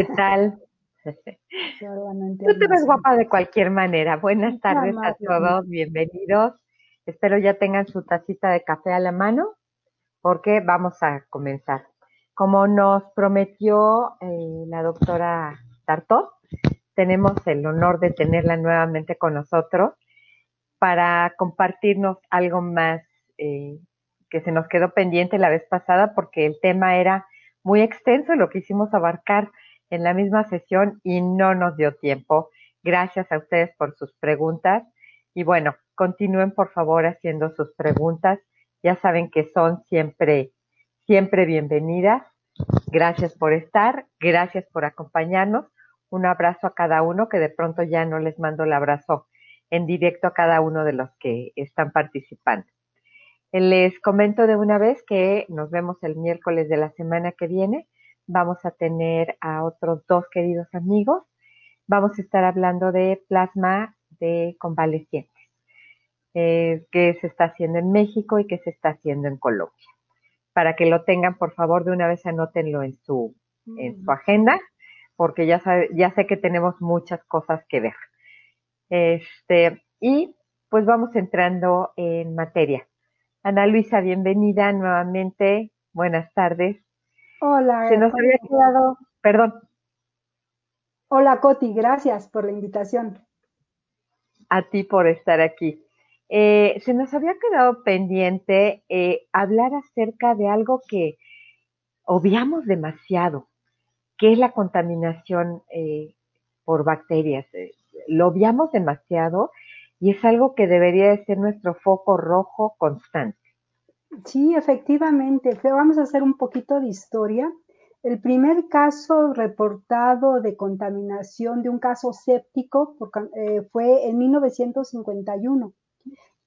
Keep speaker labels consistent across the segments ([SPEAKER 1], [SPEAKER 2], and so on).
[SPEAKER 1] ¿Qué tal? Tú te ves guapa de cualquier manera. Buenas tardes a todos, bienvenidos. Espero ya tengan su tacita de café a la mano porque vamos a comenzar. Como nos prometió eh, la doctora Tartot, tenemos el honor de tenerla nuevamente con nosotros para compartirnos algo más eh, que se nos quedó pendiente la vez pasada porque el tema era muy extenso y lo quisimos abarcar en la misma sesión y no nos dio tiempo. Gracias a ustedes por sus preguntas y bueno, continúen por favor haciendo sus preguntas. Ya saben que son siempre, siempre bienvenidas. Gracias por estar, gracias por acompañarnos. Un abrazo a cada uno que de pronto ya no les mando el abrazo en directo a cada uno de los que están participando. Les comento de una vez que nos vemos el miércoles de la semana que viene. Vamos a tener a otros dos queridos amigos. Vamos a estar hablando de plasma de convalecientes, eh, que se está haciendo en México y que se está haciendo en Colombia. Para que lo tengan, por favor, de una vez anótenlo en su, en su agenda, porque ya, ya sé que tenemos muchas cosas que ver. Este, y pues vamos entrando en materia. Ana Luisa, bienvenida nuevamente. Buenas tardes.
[SPEAKER 2] Hola.
[SPEAKER 1] Se nos había quedado, perdón.
[SPEAKER 2] Hola Coti, gracias por la invitación.
[SPEAKER 1] A ti por estar aquí. Eh, se nos había quedado pendiente eh, hablar acerca de algo que obviamos demasiado, que es la contaminación eh, por bacterias. lo obviamos demasiado y es algo que debería de ser nuestro foco rojo constante.
[SPEAKER 2] Sí, efectivamente. Vamos a hacer un poquito de historia. El primer caso reportado de contaminación de un caso séptico eh, fue en 1951.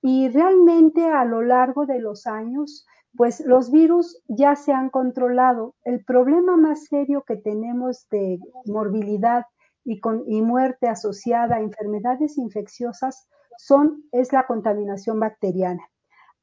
[SPEAKER 2] Y realmente a lo largo de los años, pues los virus ya se han controlado. El problema más serio que tenemos de morbilidad y, con, y muerte asociada a enfermedades infecciosas son, es la contaminación bacteriana.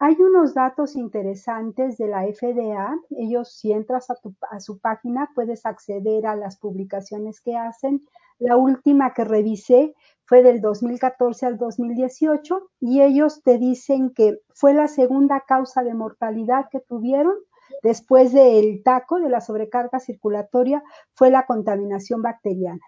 [SPEAKER 2] Hay unos datos interesantes de la FDA. Ellos, si entras a, su página, puedes acceder a las publicaciones que hacen. La última que revisé fue del 2014 al 2018 y ellos te dicen que fue la segunda causa de mortalidad que tuvieron después del taco, de la sobrecarga circulatoria, fue la contaminación bacteriana.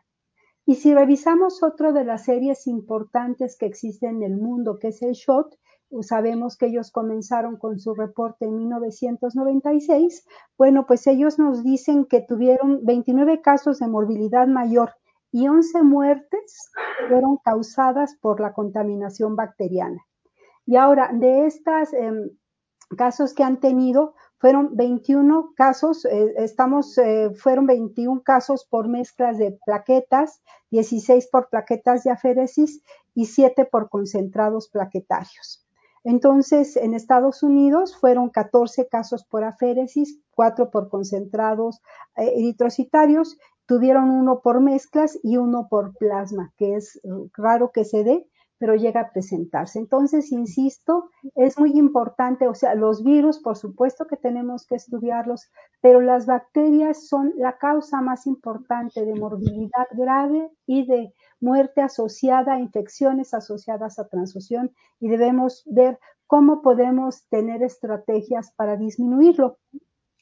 [SPEAKER 2] Y si revisamos otro de las series importantes que existen en el mundo, que es el SHOT, sabemos que ellos comenzaron con su reporte en 1996. Bueno, pues ellos nos dicen que tuvieron 29 casos de morbilidad mayor y 11 muertes fueron causadas por la contaminación bacteriana. Y ahora, de estos em, casos que han tenido, fueron 21 casos, eh, estamos, eh, fueron 21 casos por mezclas de plaquetas, 16 por plaquetas de aféresis y 7 por concentrados plaquetarios. Entonces, en Estados Unidos fueron 14 casos por aféresis, 4 por concentrados eh, eritrocitarios, tuvieron uno por mezclas y uno por plasma, que es raro que se dé, pero llega a presentarse. Entonces, insisto, es muy importante, o sea, los virus, por supuesto que tenemos que estudiarlos, pero las bacterias son la causa más importante de morbilidad grave y de muerte asociada a infecciones asociadas a transfusión y debemos ver cómo podemos tener estrategias para disminuirlo.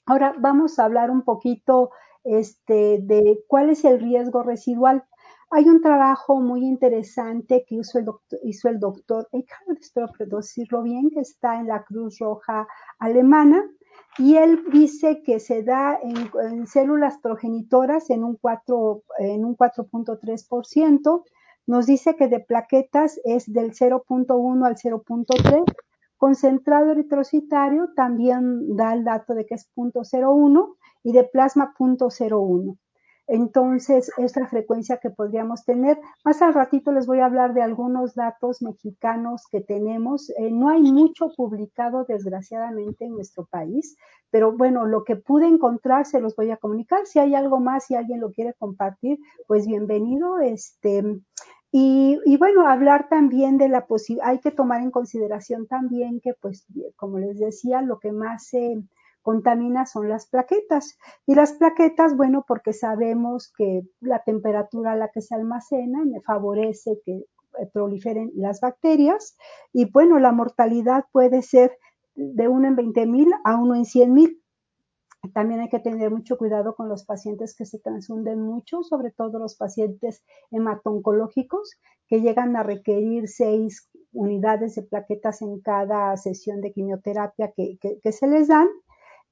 [SPEAKER 2] Ahora vamos a hablar un poquito este, de cuál es el riesgo residual. Hay un trabajo muy interesante que hizo el doctor, hizo el doctor espero decirlo bien, que está en la Cruz Roja Alemana, y él dice que se da en, células progenitoras en un 4, en un 4.3%, nos dice que de plaquetas es del 0.1 al 0.3, concentrado eritrocitario también da el dato de que es 0.01 y de plasma 0.01. Entonces, es la frecuencia que podríamos tener. Más al ratito les voy a hablar de algunos datos mexicanos que tenemos. Eh, no hay mucho publicado, desgraciadamente, en nuestro país, pero bueno, lo que pude encontrar se los voy a comunicar. Si hay algo más, si alguien lo quiere compartir, pues bienvenido. Este, y, y, bueno, hablar también de la posibilidad, hay que tomar en consideración también que, pues, como les decía, lo que más se contamina son las plaquetas. Y las plaquetas, bueno, porque sabemos que la temperatura a la que se almacenan favorece que eh, proliferen las bacterias y bueno, la mortalidad puede ser de 1 en 20 mil a 1 en 100 mil. También hay que tener mucho cuidado con los pacientes que se transfunden mucho, sobre todo los pacientes hematoncológicos, que llegan a requerir seis unidades de plaquetas en cada sesión de quimioterapia que se les dan.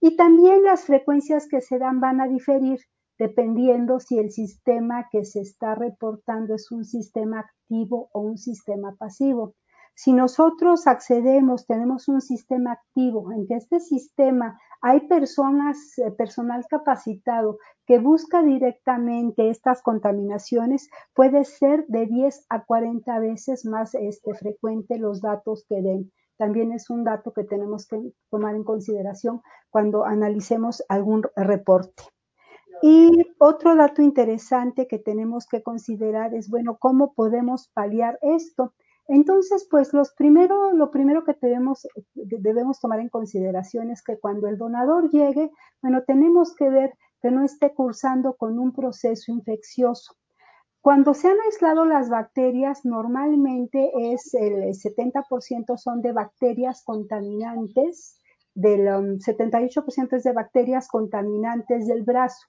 [SPEAKER 2] Y también las frecuencias que se dan van a diferir dependiendo si el sistema que se está reportando es un sistema activo o un sistema pasivo. Si nosotros accedemos, tenemos un sistema activo, en que este sistema hay personas, eh, personal capacitado que busca directamente estas contaminaciones, puede ser de 10 a 40 veces más este, frecuente los datos que den. También es un dato que tenemos que tomar en consideración cuando analicemos algún reporte. Y otro dato interesante que tenemos que considerar es, bueno, ¿cómo podemos paliar esto? Entonces, pues primero, lo primero que debemos tomar en consideración es que cuando el donador llegue, bueno, tenemos que ver que no esté cursando con un proceso infeccioso. Cuando se han aislado las bacterias, normalmente es el 70% son de bacterias contaminantes, del 78% es de bacterias contaminantes del brazo.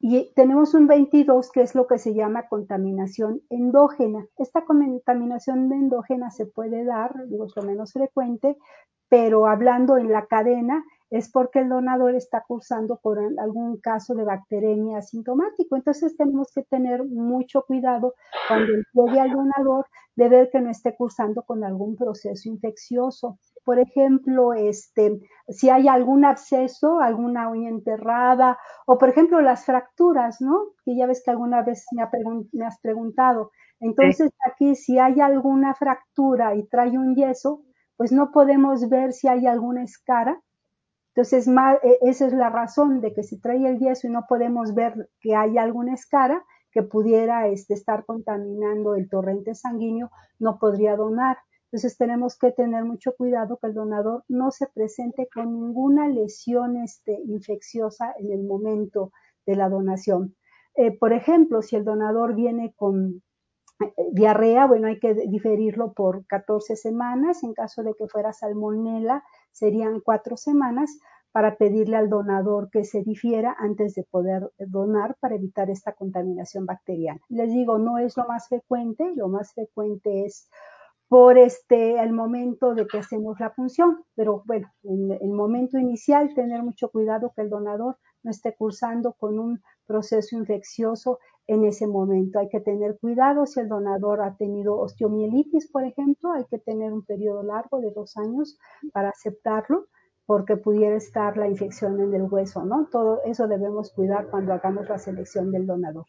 [SPEAKER 2] Y tenemos un 22 que es lo que se llama contaminación endógena. Esta contaminación endógena se puede dar, digo, es lo menos frecuente, pero hablando en la cadena es porque el donador está cursando por algún caso de bacteremia asintomático. Entonces tenemos que tener mucho cuidado cuando llegue al donador de ver que no esté cursando con algún proceso infeccioso por ejemplo, este, si hay algún absceso, alguna uña enterrada, o por ejemplo las fracturas, ¿no? Que ya ves que alguna vez me, has preguntado. Entonces aquí si hay alguna fractura y trae un yeso, pues no podemos ver si hay alguna escara. Entonces, e, esa es la razón de que si trae el yeso y no podemos ver que hay alguna escara que pudiera este, estar contaminando el torrente sanguíneo, no podría donar. Entonces tenemos que tener mucho cuidado que el donador no se presente con ninguna lesión este, infecciosa en el momento de la donación. Eh, por ejemplo, si el donador viene con eh, diarrea, bueno, hay que diferirlo por 14 semanas. En caso de que fuera salmonela, serían cuatro semanas para pedirle al donador que se difiera antes de poder donar para evitar esta contaminación bacteriana. Les digo, no es lo más frecuente, lo más frecuente es por este, el momento de que hacemos la función. Pero bueno, en el momento inicial, tener mucho cuidado que el donador no esté cursando con un proceso infeccioso en ese momento. Hay que tener cuidado si el donador ha tenido osteomielitis, por ejemplo, hay que tener un periodo largo de dos años para aceptarlo porque pudiera estar la infección en el hueso, ¿no? Todo eso debemos cuidar cuando hagamos la selección del donador.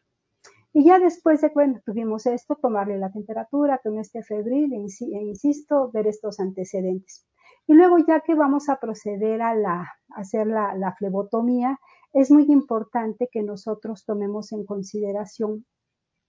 [SPEAKER 2] Y ya después de, bueno, tuvimos esto, tomarle la temperatura, que no esté febril, e, e insisto, ver estos antecedentes. Y luego ya que vamos a proceder a, la, hacer la, la flebotomía, es muy importante que nosotros tomemos en consideración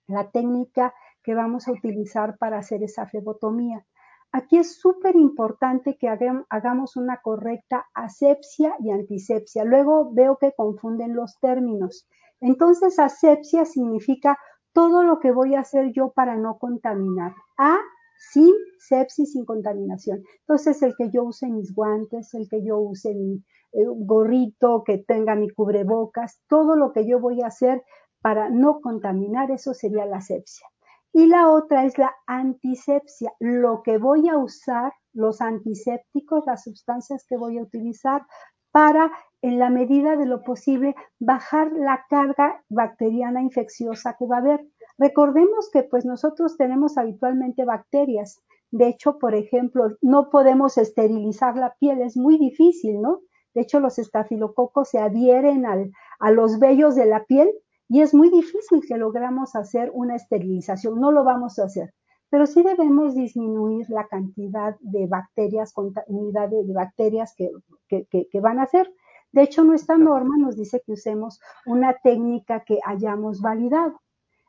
[SPEAKER 2] la técnica que vamos a utilizar para hacer esa flebotomía. Aquí es súper importante que hagamos una correcta asepsia y antisepsia. Luego veo que confunden los términos. Entonces, asepsia significa todo lo que voy a hacer yo para no contaminar. A, sin sepsis, sin contaminación. Entonces, el que yo use mis guantes, el que yo use mi eh, gorrito, que tenga mi cubrebocas, todo lo que yo voy a hacer para no contaminar, eso sería la asepsia. Y la otra es la antisepsia, lo que voy a usar, los antisépticos, las sustancias que voy a utilizar para, en la medida de lo posible, bajar la carga bacteriana infecciosa que va a haber. Recordemos que pues nosotros tenemos habitualmente bacterias. De hecho, por ejemplo, no podemos esterilizar la piel, es muy difícil, ¿no? De hecho, los estafilococos se adhieren a los vellos de la piel y es muy difícil que logramos hacer una esterilización. No lo vamos a hacer pero sí debemos disminuir la cantidad de bacterias, unidades de bacterias que, que, van a hacer. De hecho, nuestra norma nos dice que usemos una técnica que hayamos validado.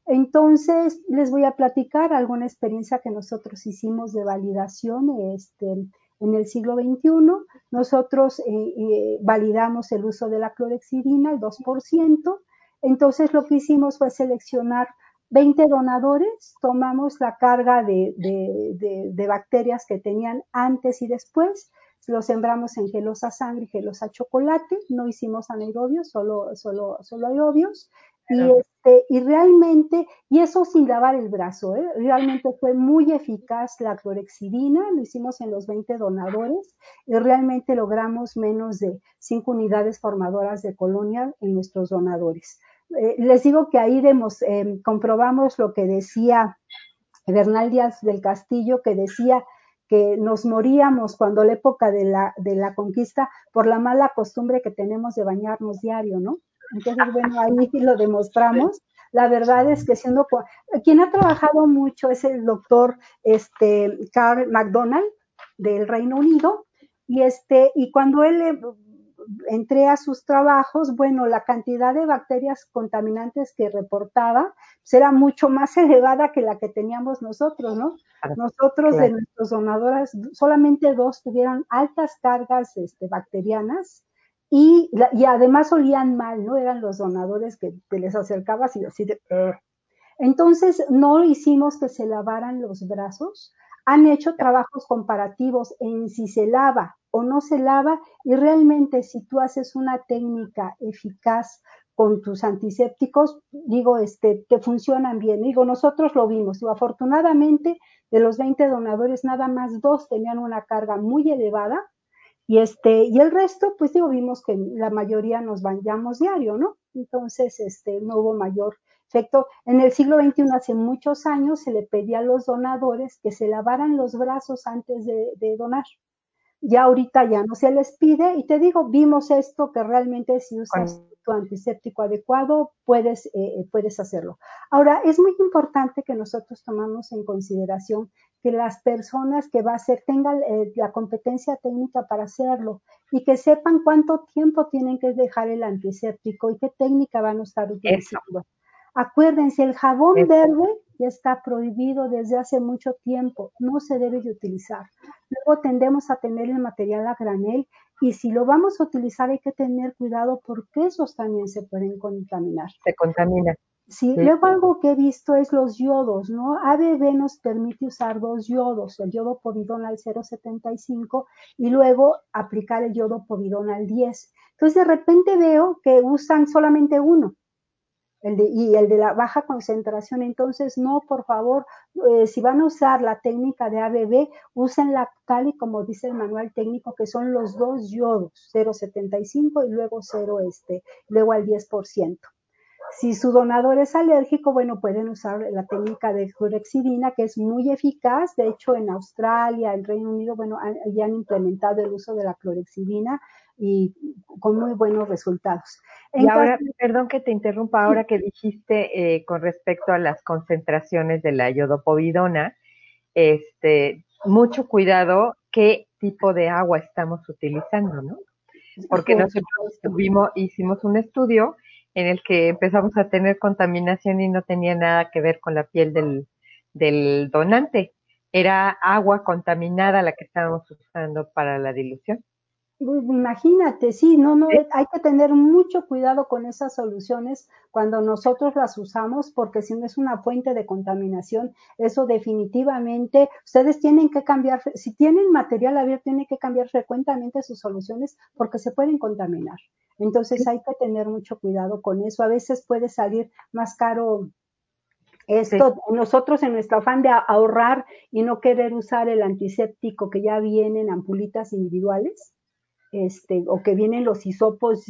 [SPEAKER 2] Entonces, les voy a platicar alguna experiencia que nosotros hicimos de validación. Este, En el siglo XXI, nosotros eh, eh, validamos el uso de la clorexidina, el 2%. Entonces, lo que hicimos fue seleccionar 20 donadores, tomamos la carga de, bacterias que tenían antes y después, los sembramos en gelosa sangre y gelosa chocolate, no hicimos anaerobios, solo, solo, solo aerobios, y, este, y realmente, y eso sin lavar el brazo, ¿eh? realmente fue muy eficaz la clorexidina, lo hicimos en los 20 donadores y realmente logramos menos de 5 unidades formadoras de colonia en nuestros donadores. Eh, les digo que ahí demos, eh, comprobamos lo que decía Bernal Díaz del Castillo, que decía que nos moríamos cuando la época de la, de la conquista por la mala costumbre que tenemos de bañarnos diario, ¿no? Entonces, bueno, ahí lo demostramos. La verdad es que siendo quien ha trabajado mucho es el doctor este Carl McDonald del Reino Unido y este y cuando él eh, entré a sus trabajos, bueno, la cantidad de bacterias contaminantes que reportaba pues, era mucho más elevada que la que teníamos nosotros, ¿no? Nosotros de nuestros donadores, solamente dos tuvieron altas cargas este, bacterianas y, y además olían mal, ¿no? Eran los donadores que te les acercabas y así de... Entonces, no hicimos que se lavaran los brazos. Han hecho trabajos comparativos en si se lava o no se lava y realmente si tú haces una técnica eficaz con tus antisépticos, digo, este, te funcionan bien. Digo, nosotros lo vimos. Digo, afortunadamente, de los 20 donadores, nada más dos tenían una carga muy elevada y, este, y el resto, pues digo, vimos que la mayoría nos bañamos diario, ¿no? Entonces, este, no hubo mayor efecto. En el siglo XXI, hace muchos años, se le pedía a los donadores que se lavaran los brazos antes de, donar. Ya ahorita ya no se les pide, y te digo, vimos esto que realmente si usas tu antiséptico adecuado, puedes, eh, eh, puedes hacerlo. Ahora, es muy importante que nosotros tomamos en consideración que las personas que va a hacer tengan eh, la competencia técnica para hacerlo y que sepan cuánto tiempo tienen que dejar el antiséptico y qué técnica van a estar utilizando. Acuérdense, el jabón verde ya está prohibido desde hace mucho tiempo, no se debe de utilizar. Luego tendemos a tener el material a granel y si lo vamos a utilizar hay que tener cuidado porque esos también se pueden contaminar.
[SPEAKER 1] Se contamina.
[SPEAKER 2] Sí, luego algo que he visto es los yodos, ¿no? ABB nos permite usar dos yodos, el yodo povidona al 0,75 y luego aplicar el yodo povidona al 10. Entonces de repente veo que usan solamente uno el de, y el de la baja concentración. Entonces, no, por favor, eh, si van a usar la técnica de ABB, úsenla tal y como dice el manual técnico, que son los dos yodos, 0,75 y luego 0, este, luego al 10%. Si su donador es alérgico, bueno, pueden usar la técnica de clorexidina, que es muy eficaz. De hecho, en Australia, en Reino Unido, bueno, ya han implementado el uso de la clorexidina y con muy buenos resultados.
[SPEAKER 1] y ahora, perdón que te interrumpa, ahora que dijiste eh, con respecto a las concentraciones de la yodopovidona, este, mucho cuidado qué tipo de agua estamos utilizando, ¿no? Porque nosotros tuvimos, hicimos un estudio en el que empezamos a tener contaminación y no tenía nada que ver con la piel del, del donante. Era agua contaminada la que estábamos usando para la dilución.
[SPEAKER 2] Imagínate, sí, no, no, hay que tener mucho cuidado con esas soluciones cuando nosotros las usamos, porque si no es una fuente de contaminación, eso definitivamente, ustedes tienen que cambiar, si tienen material abierto, tienen que cambiar frecuentemente sus soluciones porque se pueden contaminar. Entonces hay que tener mucho cuidado con eso. A veces puede salir más caro esto, nosotros en nuestro afán de ahorrar y no querer usar el antiséptico que ya viene en ampulitas individuales, este, o que vienen los hisopos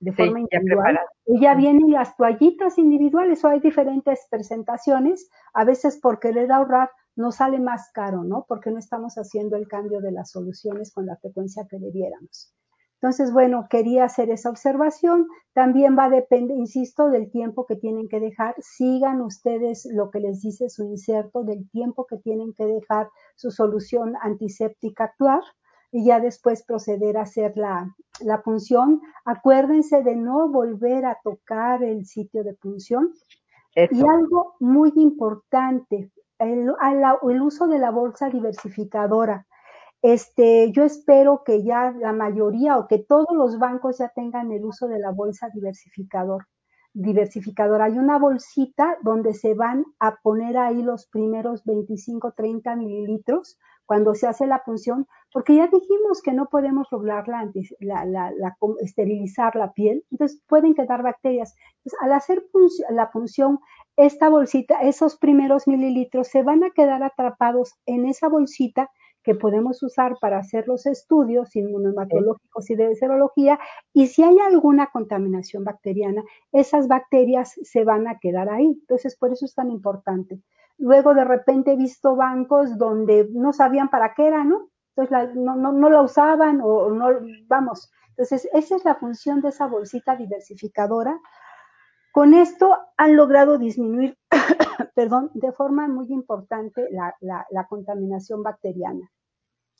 [SPEAKER 2] de forma individual, y ya vienen las toallitas individuales, o hay diferentes presentaciones, a veces por querer ahorrar nos sale más caro, ¿no? Porque no estamos haciendo el cambio de las soluciones con la frecuencia que debiéramos. Entonces, bueno, quería hacer esa observación. También va a depender, insisto, del tiempo que tienen que dejar. Sigan ustedes lo que les dice su inserto, del tiempo que tienen que dejar su solución antiséptica actuar y ya después proceder a hacer la, punción. Acuérdense de no volver a tocar el sitio de punción. Y algo muy importante, el, el, uso de la bolsa diversificadora. este, yo espero que ya la mayoría o que todos los bancos ya tengan el uso de la bolsa diversificador. Diversificador. Hay una bolsita donde se van a poner ahí los primeros 25, 30 mililitros cuando se hace la punción, porque ya dijimos que no podemos doblar la, esterilizar la piel, entonces pueden quedar bacterias. Al hacer la punción, esta bolsita, esos primeros mililitros se van a quedar atrapados en esa bolsita que podemos usar para hacer los estudios inmunohematológicos y de serología, y si hay alguna contaminación bacteriana, esas bacterias se van a quedar ahí. Entonces, por eso es tan importante. Luego, de repente, he visto bancos donde no sabían para qué era, ¿no? Entonces, no, no, no la usaban o no, vamos. Entonces, esa es la función de esa bolsita diversificadora. Con esto han logrado disminuir perdón, de forma muy importante la, contaminación bacteriana.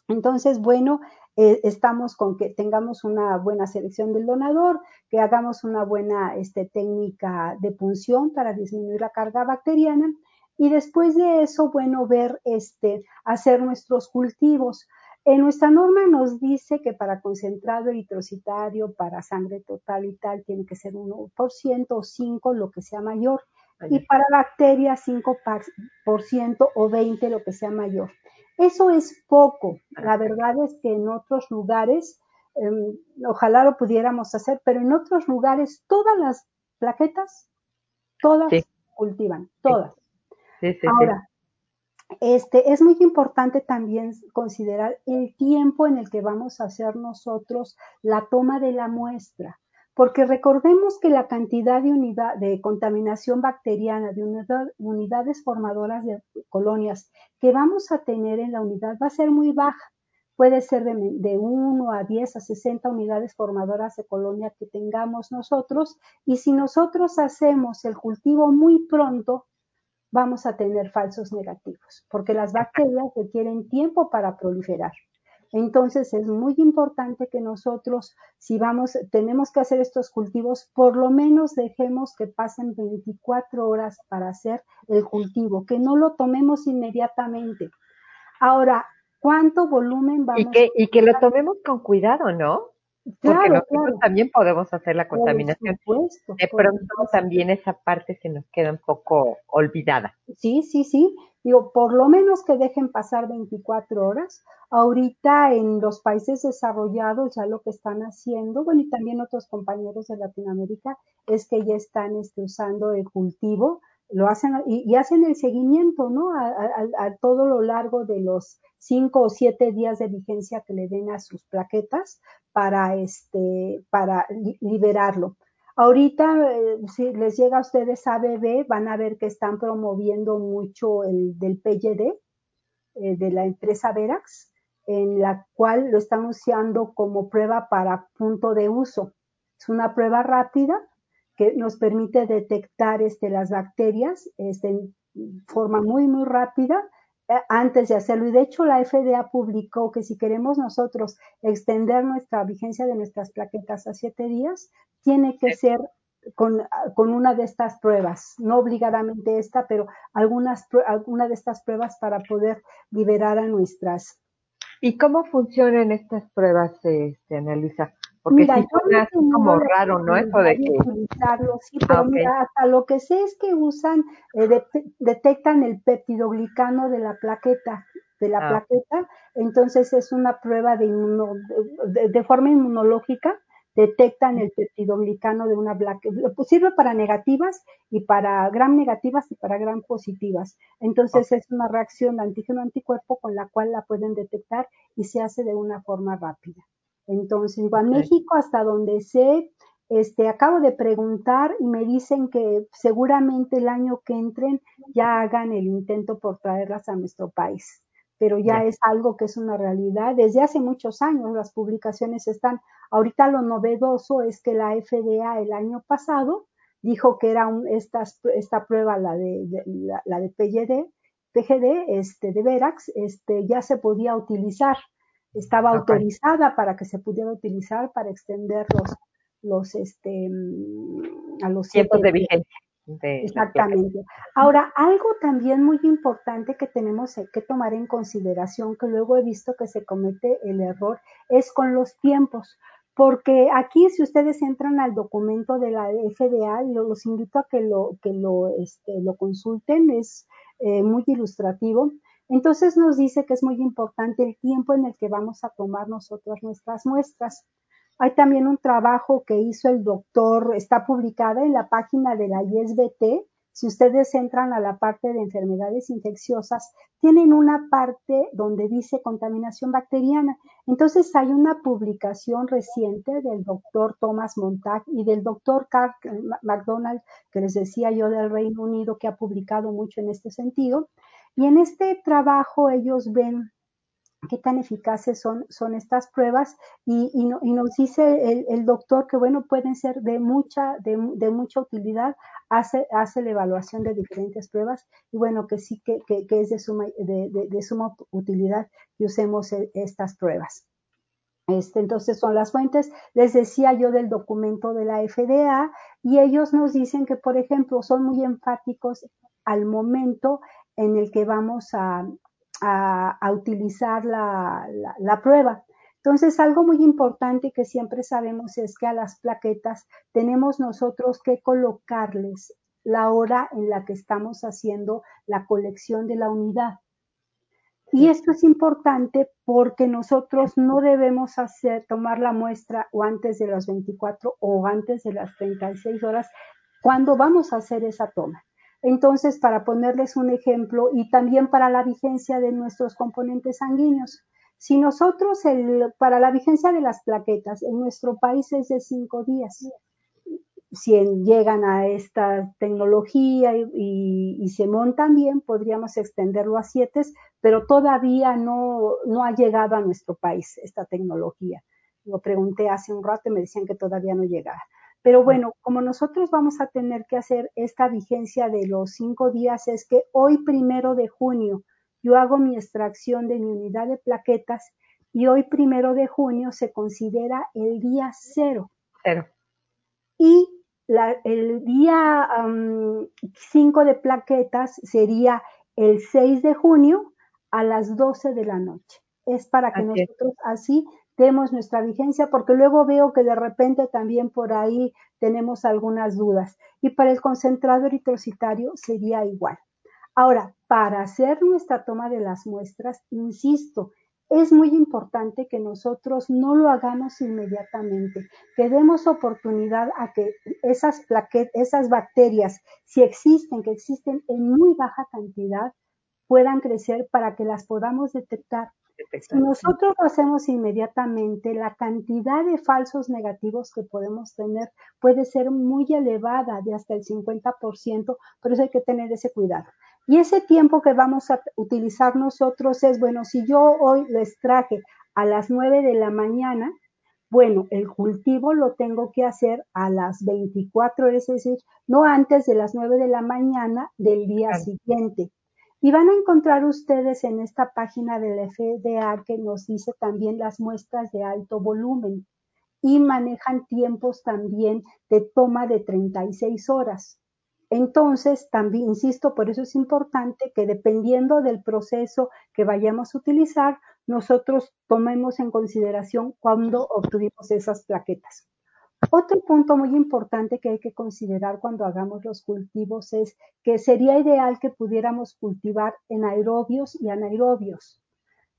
[SPEAKER 2] Entonces, bueno, eh, estamos con que tengamos una buena selección del donador, que hagamos una buena este, técnica de punción para disminuir la carga bacteriana y después de eso, bueno, ver, este, hacer nuestros cultivos. En nuestra norma nos dice que para concentrado eritrocitario, para sangre total y tal, tiene que ser 1% o 5, lo que sea mayor y para bacterias 5% o 20, lo que sea mayor. Eso es poco. La verdad es que en otros lugares, em, ojalá lo pudiéramos hacer, pero en otros lugares todas las plaquetas, todas cultivan, todas. Ahora, este, es muy importante también considerar el tiempo en el que vamos a hacer nosotros la toma de la muestra porque recordemos que la cantidad de, unidad, de contaminación bacteriana de unidades formadoras de colonias que vamos a tener en la unidad va a ser muy baja. Puede ser de, de 1 a 10 a 60 unidades formadoras de colonia que tengamos nosotros y si nosotros hacemos el cultivo muy pronto, vamos a tener falsos negativos, porque las bacterias requieren tiempo para proliferar. Entonces es muy importante que nosotros, si vamos, tenemos que hacer estos cultivos, por lo menos dejemos que pasen 24 horas para hacer el cultivo, que no lo tomemos inmediatamente. Ahora, ¿cuánto volumen vamos
[SPEAKER 1] y que, Y que lo tomemos con cuidado, ¿no? Porque nosotros también podemos hacer la contaminación. de pronto también esa parte se nos queda un poco olvidada.
[SPEAKER 2] Sí, sí, sí. Digo, por lo menos que dejen pasar 24 horas. Ahorita en los países desarrollados ya lo que están haciendo, bueno, y también otros compañeros de Latinoamérica, es que ya están este, usando el cultivo, lo hacen y, hacen el seguimiento, ¿no? A, todo lo largo de los cinco o siete días de vigencia que le den a sus plaquetas para este, para liberarlo. Ahorita, eh, si les llega a ustedes ABB, van a ver que están promoviendo mucho el del PYD, eh, de la empresa Verax, en la cual lo están usando como prueba para punto de uso. Es una prueba rápida que nos permite detectar este, las bacterias este, en forma muy, muy rápida eh, antes de hacerlo. Y de hecho la FDA publicó que si queremos nosotros extender nuestra vigencia de nuestras plaquetas a siete días, tiene que ser con, con, una de estas pruebas, no obligadamente esta, pero algunas, alguna de estas pruebas para poder liberar a nuestras.
[SPEAKER 1] ¿Y cómo funcionan estas pruebas, este, Annalisa? Porque mira, sí como raro, ¿no? Eso de que...
[SPEAKER 2] Utilizarlo, sí, pero ah, mira, hasta lo que sé es que usan, eh, detectan el peptidoglicano de la plaqueta, de la ah. plaqueta, entonces es una prueba de, de, forma inmunológica, detectan el peptidoglicano de una plaqueta, pues sirve para negativas y para gram negativas y para gram positivas. Entonces es una reacción de antígeno-anticuerpo con la cual la pueden detectar y se hace de una forma rápida. Entonces, igual México, hasta donde sé, este, acabo de preguntar y me dicen que seguramente el año que entren ya hagan el intento por traerlas a nuestro país. Pero ya es algo que es una realidad. Desde hace muchos años las publicaciones están. Ahorita lo novedoso es que la FDA el año pasado dijo que era un, esta, esta prueba, la de, la, de PGD, PGD, este, de Verax, este, ya se podía utilizar estaba autorizada para que se pudiera utilizar para extender los, los este,
[SPEAKER 1] a los tiempos de vigencia.
[SPEAKER 2] Exactamente. Ahora, algo también muy importante que tenemos que tomar en consideración, que luego he visto que se comete el error, es con los tiempos. Porque aquí, si ustedes entran al documento de la FDA, los invito a que lo, que lo, este, lo consulten, es eh, muy ilustrativo. Entonces nos dice que es muy importante el tiempo en el que vamos a tomar nosotros nuestras muestras. Hay también un trabajo que hizo el doctor, está publicada en la página de la ISBT. Si ustedes entran a la parte de enfermedades infecciosas, tienen una parte donde dice contaminación bacteriana. Entonces hay una publicación reciente del doctor Thomas Montag y del doctor Carl McDonald, que les decía yo del Reino Unido, que ha publicado mucho en este sentido. Y en este trabajo ellos ven qué tan eficaces son, son estas pruebas y, y, nos dice el, doctor que, bueno, pueden ser de mucha, de, mucha utilidad, hace, hace la evaluación de diferentes pruebas y bueno, que sí que, que, es de suma, de, de, suma utilidad que usemos e, estas pruebas. Este, entonces son las fuentes, les decía yo del documento de la FDA y ellos nos dicen que, por ejemplo, son muy enfáticos al momento en el que vamos a, utilizar la, prueba. Entonces, algo muy importante que siempre sabemos es que a las plaquetas tenemos nosotros que colocarles la hora en la que estamos haciendo la colección de la unidad. Y esto es importante porque nosotros no debemos hacer, tomar la muestra o antes de las 24 o antes de las 36 horas cuando vamos a hacer esa toma. Entonces, para ponerles un ejemplo y también para la vigencia de nuestros componentes sanguíneos, si nosotros, para la vigencia de las plaquetas, en nuestro país es de cinco días, si llegan a esta tecnología y, se montan bien, podríamos extenderlo a siete, pero todavía no, no ha llegado a nuestro país esta tecnología. Lo pregunté hace un rato y me decían que todavía no llegaba. Pero bueno, como nosotros vamos a tener que hacer esta vigencia de los cinco días, es que hoy primero de junio yo hago mi extracción de mi unidad de plaquetas y hoy primero de junio se considera el día cero.
[SPEAKER 1] Cero.
[SPEAKER 2] Y el día 5 de plaquetas sería el 6 de junio a las 12 de la noche. Es para que nosotros así demos nuestra vigencia, porque luego veo que de repente también por ahí tenemos algunas dudas. Y para el concentrado eritrocitario sería igual. Ahora, para hacer nuestra toma de las muestras, insisto, es muy importante que nosotros no lo hagamos inmediatamente, que demos oportunidad a que esas plaquetas, esas bacterias, si existen, que existen en muy baja cantidad, puedan crecer para que las podamos detectar si nosotros lo hacemos inmediatamente, la cantidad de falsos negativos que podemos tener puede ser muy elevada, de hasta el 50%, por eso hay que tener ese cuidado. Y ese tiempo que vamos a utilizar nosotros es, bueno, si yo hoy les traje a las 9 de la mañana, bueno, el cultivo lo tengo que hacer a las 24, es decir, no antes de las 9 de la mañana del día siguiente. Y van a encontrar ustedes en esta página del FDA que nos dice también las muestras de alto volumen y manejan tiempos también de toma de 36 horas. Entonces, también, insisto, por eso es importante que dependiendo del proceso que vayamos a utilizar, nosotros tomemos en consideración cuándo obtuvimos esas plaquetas. Otro punto muy importante que hay que considerar cuando hagamos los cultivos es que sería ideal que pudiéramos cultivar en aerobios y anaerobios.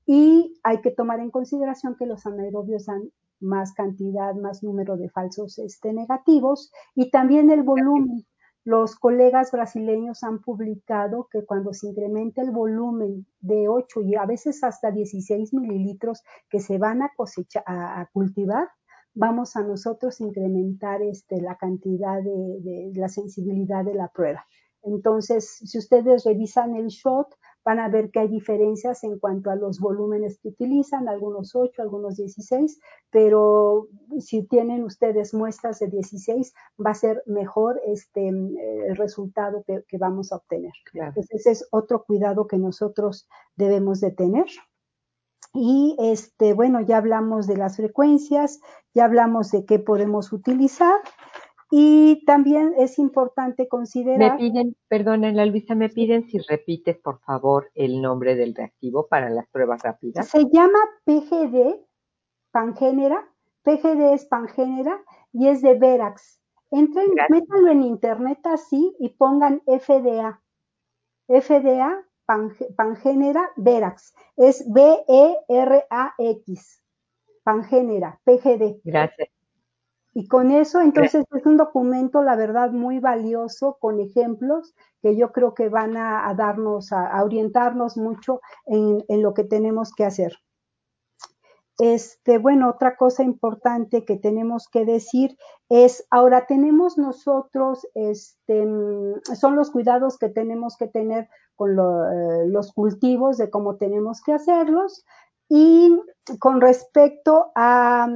[SPEAKER 2] Y hay que tomar en consideración que los anaerobios dan más cantidad, más número de falsos este, negativos y también el volumen. Los colegas brasileños han publicado que cuando se incrementa el volumen de 8 y a veces hasta 16 mililitros que se van a cosechar, a cultivar, vamos a nosotros incrementar este, la cantidad de, la sensibilidad de la prueba. Entonces, si ustedes revisan el shot, van a ver que hay diferencias en cuanto a los volúmenes que utilizan, algunos 8, algunos 16, pero si tienen ustedes muestras de 16, va a ser mejor este, el resultado que, vamos a obtener. Entonces, ese es otro cuidado que nosotros debemos de tener. Y este, bueno, ya hablamos de las frecuencias, ya hablamos de qué podemos utilizar. Y también es importante considerar...
[SPEAKER 1] Me piden, perdón, Luisa, me piden si repites, por favor, el nombre del reactivo para las pruebas rápidas.
[SPEAKER 2] Se llama PGD, Pangénera. PGD es Pangénera y es de Verax. Entren, métanlo en internet así y pongan FDA. FDA, Pangénera, Verax. Es B-E-R-A-X. Pangénera, PGD.
[SPEAKER 1] Gracias.
[SPEAKER 2] Y con eso, entonces, es un documento, la verdad, muy valioso, con ejemplos que yo creo que van a, darnos, a, orientarnos mucho en, lo que tenemos que hacer. Este, bueno, otra cosa importante que tenemos que decir es, ahora tenemos nosotros, este, son los cuidados que tenemos que tener con eh, los cultivos, de cómo tenemos que hacerlos. Y con respecto a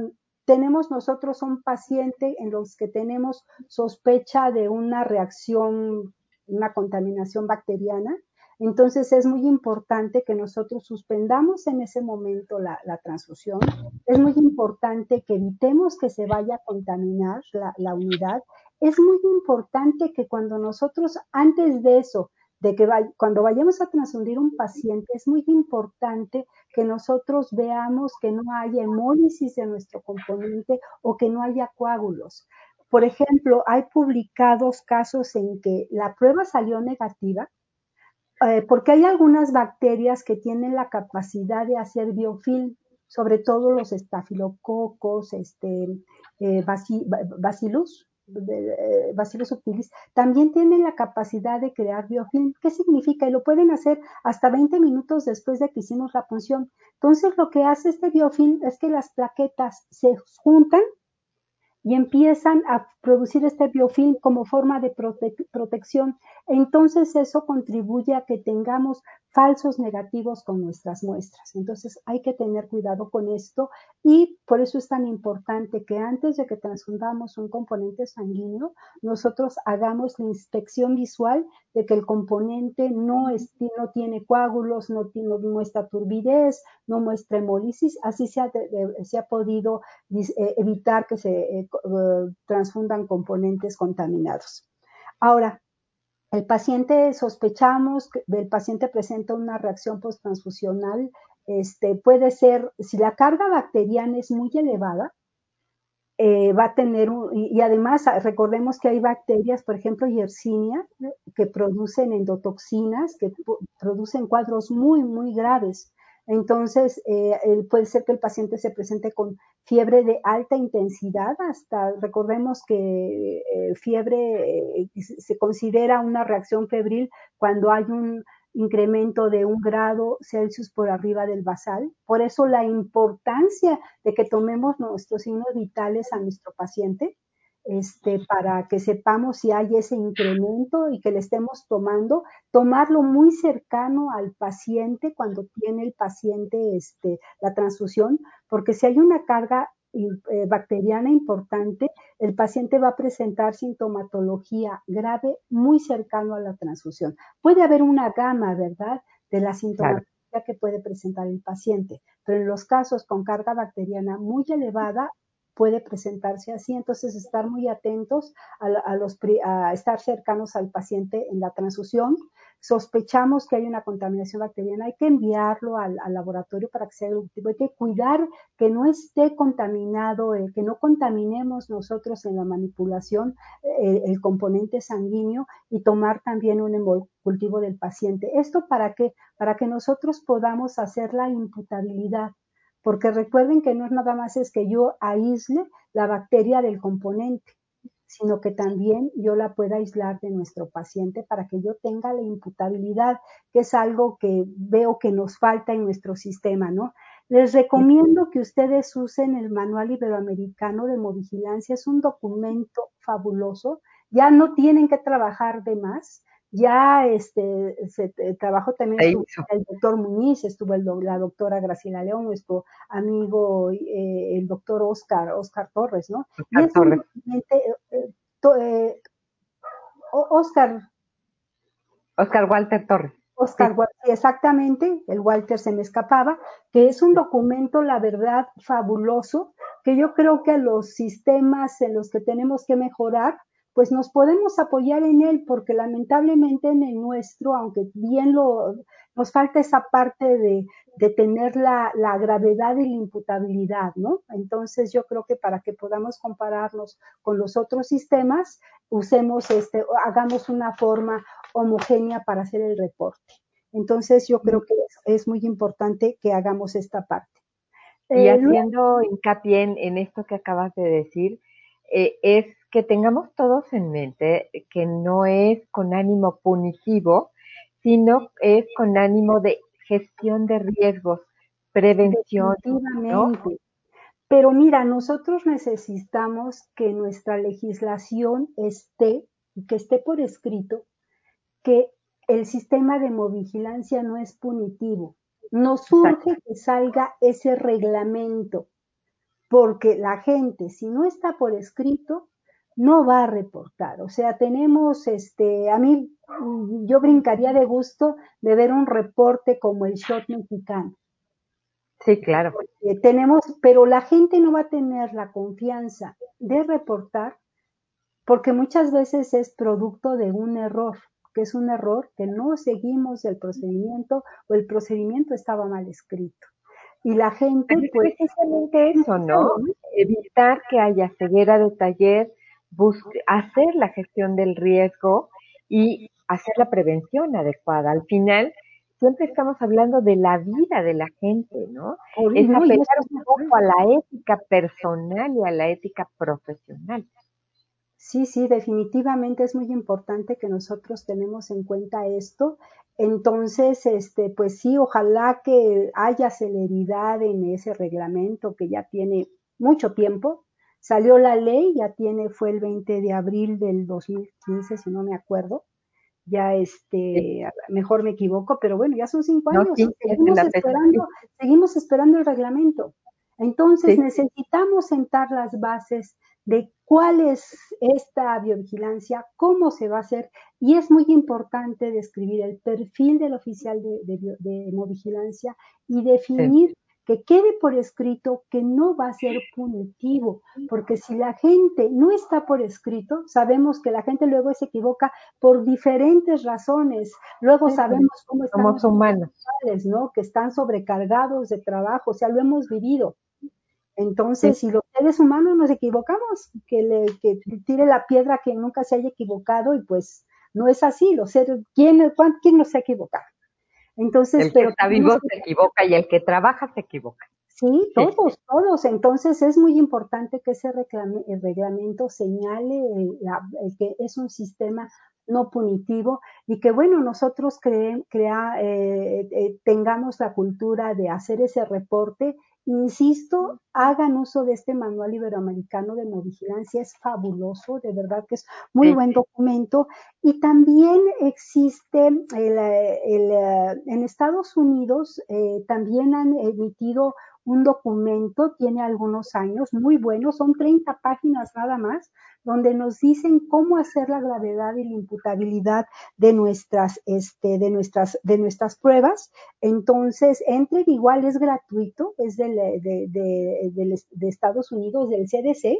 [SPEAKER 2] tenemos nosotros un paciente en los que tenemos sospecha de una reacción, una contaminación bacteriana, entonces es muy importante que nosotros suspendamos en ese momento la, transfusión. Es muy importante que evitemos que se vaya a contaminar la, la, unidad. Es muy importante que cuando nosotros, antes de eso, de que cuando vayamos a transfundir un paciente, es muy importante que nosotros veamos que no haya hemólisis en nuestro componente o que no haya coágulos. Por ejemplo, hay publicados casos en que la prueba salió negativa eh, porque hay algunas bacterias que tienen la capacidad de hacer biofilm, sobre todo los estafilococos, este, eh, Bacillus subtilis, también tienen la capacidad de crear biofilm. ¿Qué significa? Y lo pueden hacer hasta 20 minutos después de que hicimos la punción. Entonces, lo que hace este biofilm es que las plaquetas se juntan y empiezan a producir este biofilm como forma de protección. Entonces eso contribuye a que tengamos falsos negativos con nuestras muestras. Entonces hay que tener cuidado con esto y por eso es tan importante que antes de que transfundamos un componente sanguíneo, nosotros hagamos la inspección visual de que el componente no, no tiene coágulos, no, muestra turbidez, no muestra hemólisis, así se ha, se ha podido eh, evitar que se eh, transfundan componentes contaminados. Ahora, el paciente sospechamos que el paciente presenta una reacción posttransfusional, este, puede ser, si la carga bacteriana es muy elevada, eh, va a tener, y, además recordemos que hay bacterias, por ejemplo, Yersinia, que producen endotoxinas, que producen cuadros muy, muy graves. Entonces, eh, puede ser que el paciente se presente con fiebre de alta intensidad, hasta recordemos que eh, fiebre eh, se considera una reacción febril cuando hay un incremento de un grado Celsius por arriba del basal. Por eso la importancia de que tomemos nuestros signos vitales a nuestro paciente este, para que sepamos si hay ese incremento y que le estemos tomando, tomarlo muy cercano al paciente cuando tiene el paciente este, la transfusión, porque si hay una carga eh, bacteriana importante, el paciente va a presentar sintomatología grave muy cercano a la transfusión. Puede haber una gama, ¿verdad?, de la sintomatología que puede presentar el paciente, pero en los casos con carga bacteriana muy elevada, puede presentarse así. Entonces, estar muy atentos a, los, estar cercanos al paciente en la transfusión. Sospechamos que hay una contaminación bacteriana, hay que enviarlo al, laboratorio para que sea eruptivo. Hay que cuidar que no esté contaminado, eh, que no contaminemos nosotros en la manipulación eh, el componente sanguíneo y tomar también un cultivo del paciente. ¿Esto para qué? Para que nosotros podamos hacer la imputabilidad porque recuerden que no es nada más es que yo aísle la bacteria del componente, sino que también yo la pueda aislar de nuestro paciente para que yo tenga la imputabilidad, que es algo que veo que nos falta en nuestro sistema, ¿no? Les recomiendo que ustedes usen el Manual Iberoamericano de Movigilancia, es un documento fabuloso, ya no tienen que trabajar de más, ya este, se trabajó también el doctor Muñiz, estuvo la doctora Graciela León, nuestro amigo eh, el doctor Oscar, Oscar Torres, ¿no? Oscar Torres. Eh, eh, Oscar.
[SPEAKER 1] Oscar Walter Torres.
[SPEAKER 2] Oscar, exactamente, el Walter se me escapaba, que es un documento, la verdad, fabuloso, que yo creo que los sistemas en los que tenemos que mejorar, pues nos podemos apoyar en él, porque lamentablemente en el nuestro, aunque bien lo, nos falta esa parte de, de tener la, la, gravedad y la imputabilidad, ¿no? Entonces yo creo que para que podamos compararnos con los otros sistemas, usemos este, hagamos una forma homogénea para hacer el reporte. Entonces yo creo que es, es muy importante que hagamos esta parte.
[SPEAKER 1] Y eh, haciendo hincapié en, en, esto que acabas de decir, eh, es que tengamos todos en mente que no es con ánimo punitivo, sino es con ánimo de gestión de riesgos, prevención. ¿no?
[SPEAKER 2] Pero mira, nosotros necesitamos que nuestra legislación esté, que esté por escrito, que el sistema de hemovigilancia no es punitivo. Nos surge que salga ese reglamento, porque la gente, si no está por escrito, no va a reportar. O sea, tenemos, este, a mí, yo brincaría de gusto de ver un reporte como el shot mexicano.
[SPEAKER 1] Sí, claro.
[SPEAKER 2] tenemos, pero la gente no va a tener la confianza de reportar porque muchas veces es producto de un error, que es un error que no seguimos el procedimiento o el procedimiento estaba mal escrito. Y la gente,
[SPEAKER 1] pues, precisamente eso, ¿no? Evitar que haya ceguera de taller, hacer la gestión del riesgo y hacer la prevención adecuada. Al final, siempre estamos hablando de la vida de la gente, ¿no? Es apelar un poco a la ética personal y a la ética profesional.
[SPEAKER 2] Sí, sí, definitivamente es muy importante que nosotros tenemos en cuenta esto. Entonces, este, pues sí, ojalá que haya celeridad en ese reglamento que ya tiene mucho tiempo. Salió la ley, ya tiene, fue el 20 de abril del 2015, si no me acuerdo. Ya este, mejor me equivoco, pero bueno, ya son cinco años, seguimos, esperando, seguimos esperando el reglamento. Entonces necesitamos sentar las bases de cuál es esta biovigilancia, cómo se va a hacer, y es muy importante describir el perfil del oficial de, de, de hemovigilancia y definir que quede por escrito que no va a ser punitivo, porque si la gente no está por escrito, sabemos que la gente luego se equivoca por diferentes razones. Luego sabemos cómo están
[SPEAKER 1] los humanos,
[SPEAKER 2] ¿no? Que están sobrecargados de trabajo, o sea, lo hemos vivido. Entonces, si los seres humanos nos equivocamos, que le que tire la piedra que nunca se haya equivocado y pues no es así. Los seres, ¿quién, quién no se ha equivocado?
[SPEAKER 1] Entonces, el que está vivo se equivoca y el que trabaja se equivoca.
[SPEAKER 2] Sí, todos, todos. Entonces es muy importante que ese el reglamento señale que es un sistema no punitivo y que bueno, nosotros creen, crea, eh, eh, tengamos la cultura de hacer ese reporte Insisto, hagan uso de este manual iberoamericano de no vigilancia, es fabuloso, de verdad que es muy buen documento. Y también existe, el, el, en Estados Unidos eh, también han emitido un documento, tiene algunos años, muy bueno, son 30 páginas nada más, donde nos dicen cómo hacer la gravedad y la imputabilidad de nuestras, este, de nuestras, de nuestras pruebas. Entonces, entren igual, es gratuito, es de, de, de, de Estados Unidos, del CDC,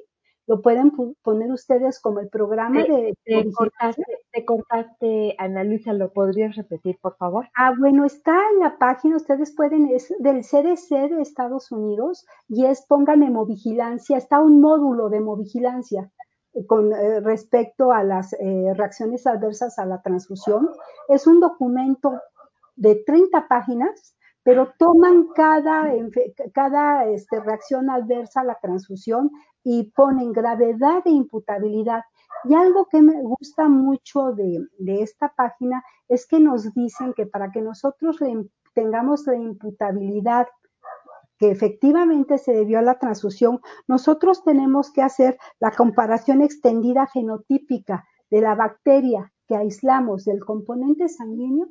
[SPEAKER 2] lo pueden poner ustedes como el programa de...
[SPEAKER 1] Te cortaste, te cortaste, Ana Luisa, ¿lo podrías repetir, por favor?
[SPEAKER 2] Ah, bueno, está en la página, ustedes pueden, es del CDC de Estados Unidos y es pongan hemovigilancia, está un módulo de hemovigilancia eh, con eh, respecto a las eh, reacciones adversas a la transfusión. Es un documento de 30 páginas pero toman cada, cada este, reacción adversa a la transfusión y ponen gravedad e imputabilidad. Y algo que me gusta mucho de, de esta página es que nos dicen que para que nosotros tengamos la imputabilidad que efectivamente se debió a la transfusión, nosotros tenemos que hacer la comparación extendida genotípica de la bacteria que aislamos del componente sanguíneo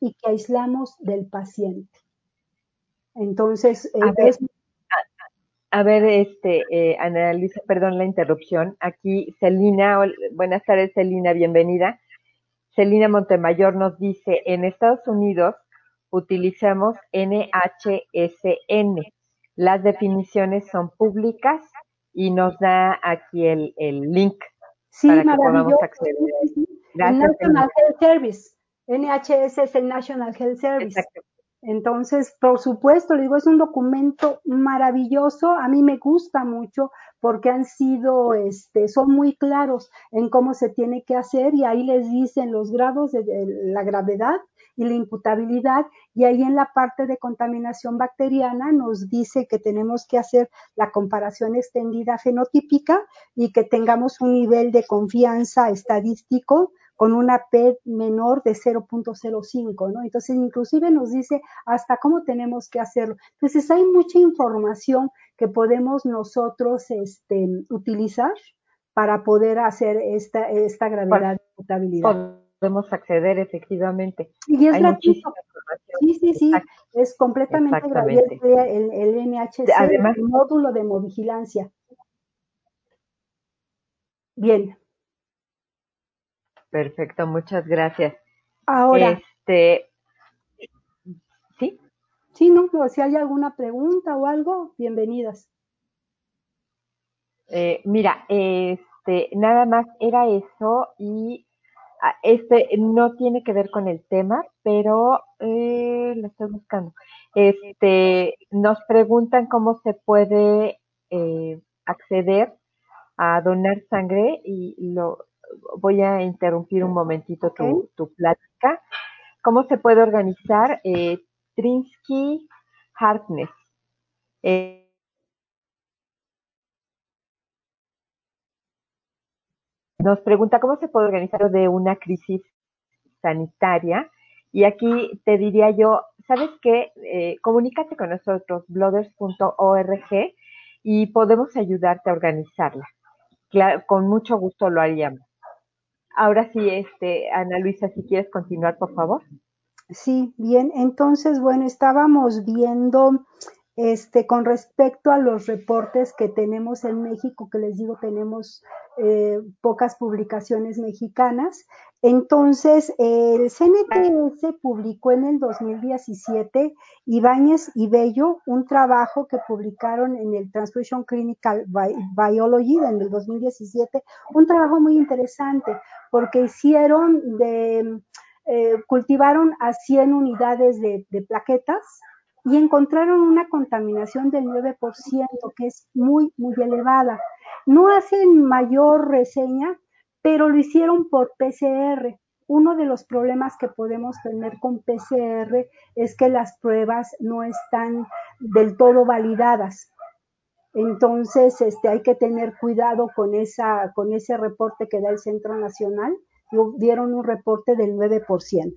[SPEAKER 2] y que aislamos del paciente. Entonces,
[SPEAKER 1] a, eh, ver, a, ver, este, eh, Ana Luisa, perdón la interrupción. Aquí Celina, buenas tardes Celina, bienvenida. Celina Montemayor nos dice, en Estados Unidos utilizamos NHSN. Las definiciones son públicas y nos da aquí el, el link
[SPEAKER 2] Sí, para que podamos acceder. National Health Service. NHS es el National Health Service. Exacto. Entonces, por supuesto, le digo, es un documento maravilloso, a mí me gusta mucho porque han sido, este, son muy claros en cómo se tiene que hacer y ahí les dicen los grados de, la gravedad y la imputabilidad y ahí en la parte de contaminación bacteriana nos dice que tenemos que hacer la comparación extendida fenotípica y que tengamos un nivel de confianza estadístico con una P menor de 0.05, ¿no? Entonces, inclusive nos dice hasta cómo tenemos que hacerlo. Entonces, hay mucha información que podemos nosotros este, utilizar para poder hacer esta, esta gravedad de potabilidad.
[SPEAKER 1] Podemos acceder efectivamente.
[SPEAKER 2] Y es gratuito. Sí, sí, sí, es completamente gratuito el, el NHC, Además, el módulo de movigilancia. Bien.
[SPEAKER 1] Perfecto, muchas gracias.
[SPEAKER 2] Ahora.
[SPEAKER 1] Este, ¿Sí?
[SPEAKER 2] Sí, no, si hay alguna pregunta o algo, bienvenidas.
[SPEAKER 1] Eh, mira, este, nada más era eso y ah, este no tiene que ver con el tema, pero eh, lo estoy buscando. Este, nos preguntan cómo se puede eh, acceder a donar sangre y lo voy a interrumpir un momentito tu, tu plática. ¿Cómo se puede organizar eh, Trinsky Harkness? Eh, nos pregunta cómo se puede organizar de una crisis sanitaria. Y aquí te diría yo, ¿sabes qué? Eh, comunícate con nosotros, bloggers.org, y podemos ayudarte a organizarla. con mucho gusto lo haríamos. Ahora sí, este, Ana Luisa, si quieres continuar, por favor.
[SPEAKER 2] Sí, bien. Entonces, bueno, estábamos viendo este, con respecto a los reportes que tenemos en México, que les digo, tenemos eh, pocas publicaciones mexicanas. Entonces, el CNTS publicó en el 2017, Ibáñez y Bello, un trabajo que publicaron en el Transfusion Clinical Biology en el 2017, un trabajo muy interesante, porque hicieron de, eh, cultivaron a 100 unidades de, de plaquetas, y encontraron una contaminación del 9%, que es muy, muy elevada. No hacen mayor reseña, pero lo hicieron por PCR. Uno de los problemas que podemos tener con PCR es que las pruebas no están del todo validadas. Entonces, este, hay que tener cuidado con, esa, con ese reporte que da el Centro Nacional. Dieron un reporte del 9%.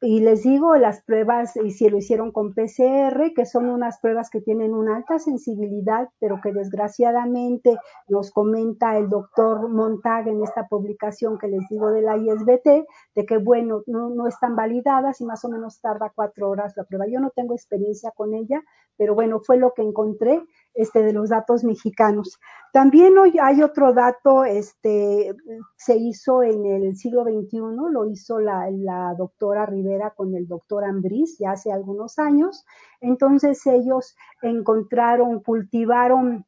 [SPEAKER 2] Y les digo, las pruebas, y si lo hicieron con PCR, que son unas pruebas que tienen una alta sensibilidad, pero que desgraciadamente nos comenta el doctor Montag en esta publicación que les digo de la ISBT, de que, bueno, no, no están validadas y más o menos tarda cuatro horas la prueba. Yo no tengo experiencia con ella, pero bueno, fue lo que encontré este, de los datos mexicanos. También hoy hay otro dato, este, se hizo en el siglo XXI, lo hizo la, la doctora Rivera con el doctor Ambris ya hace algunos años. Entonces ellos encontraron, cultivaron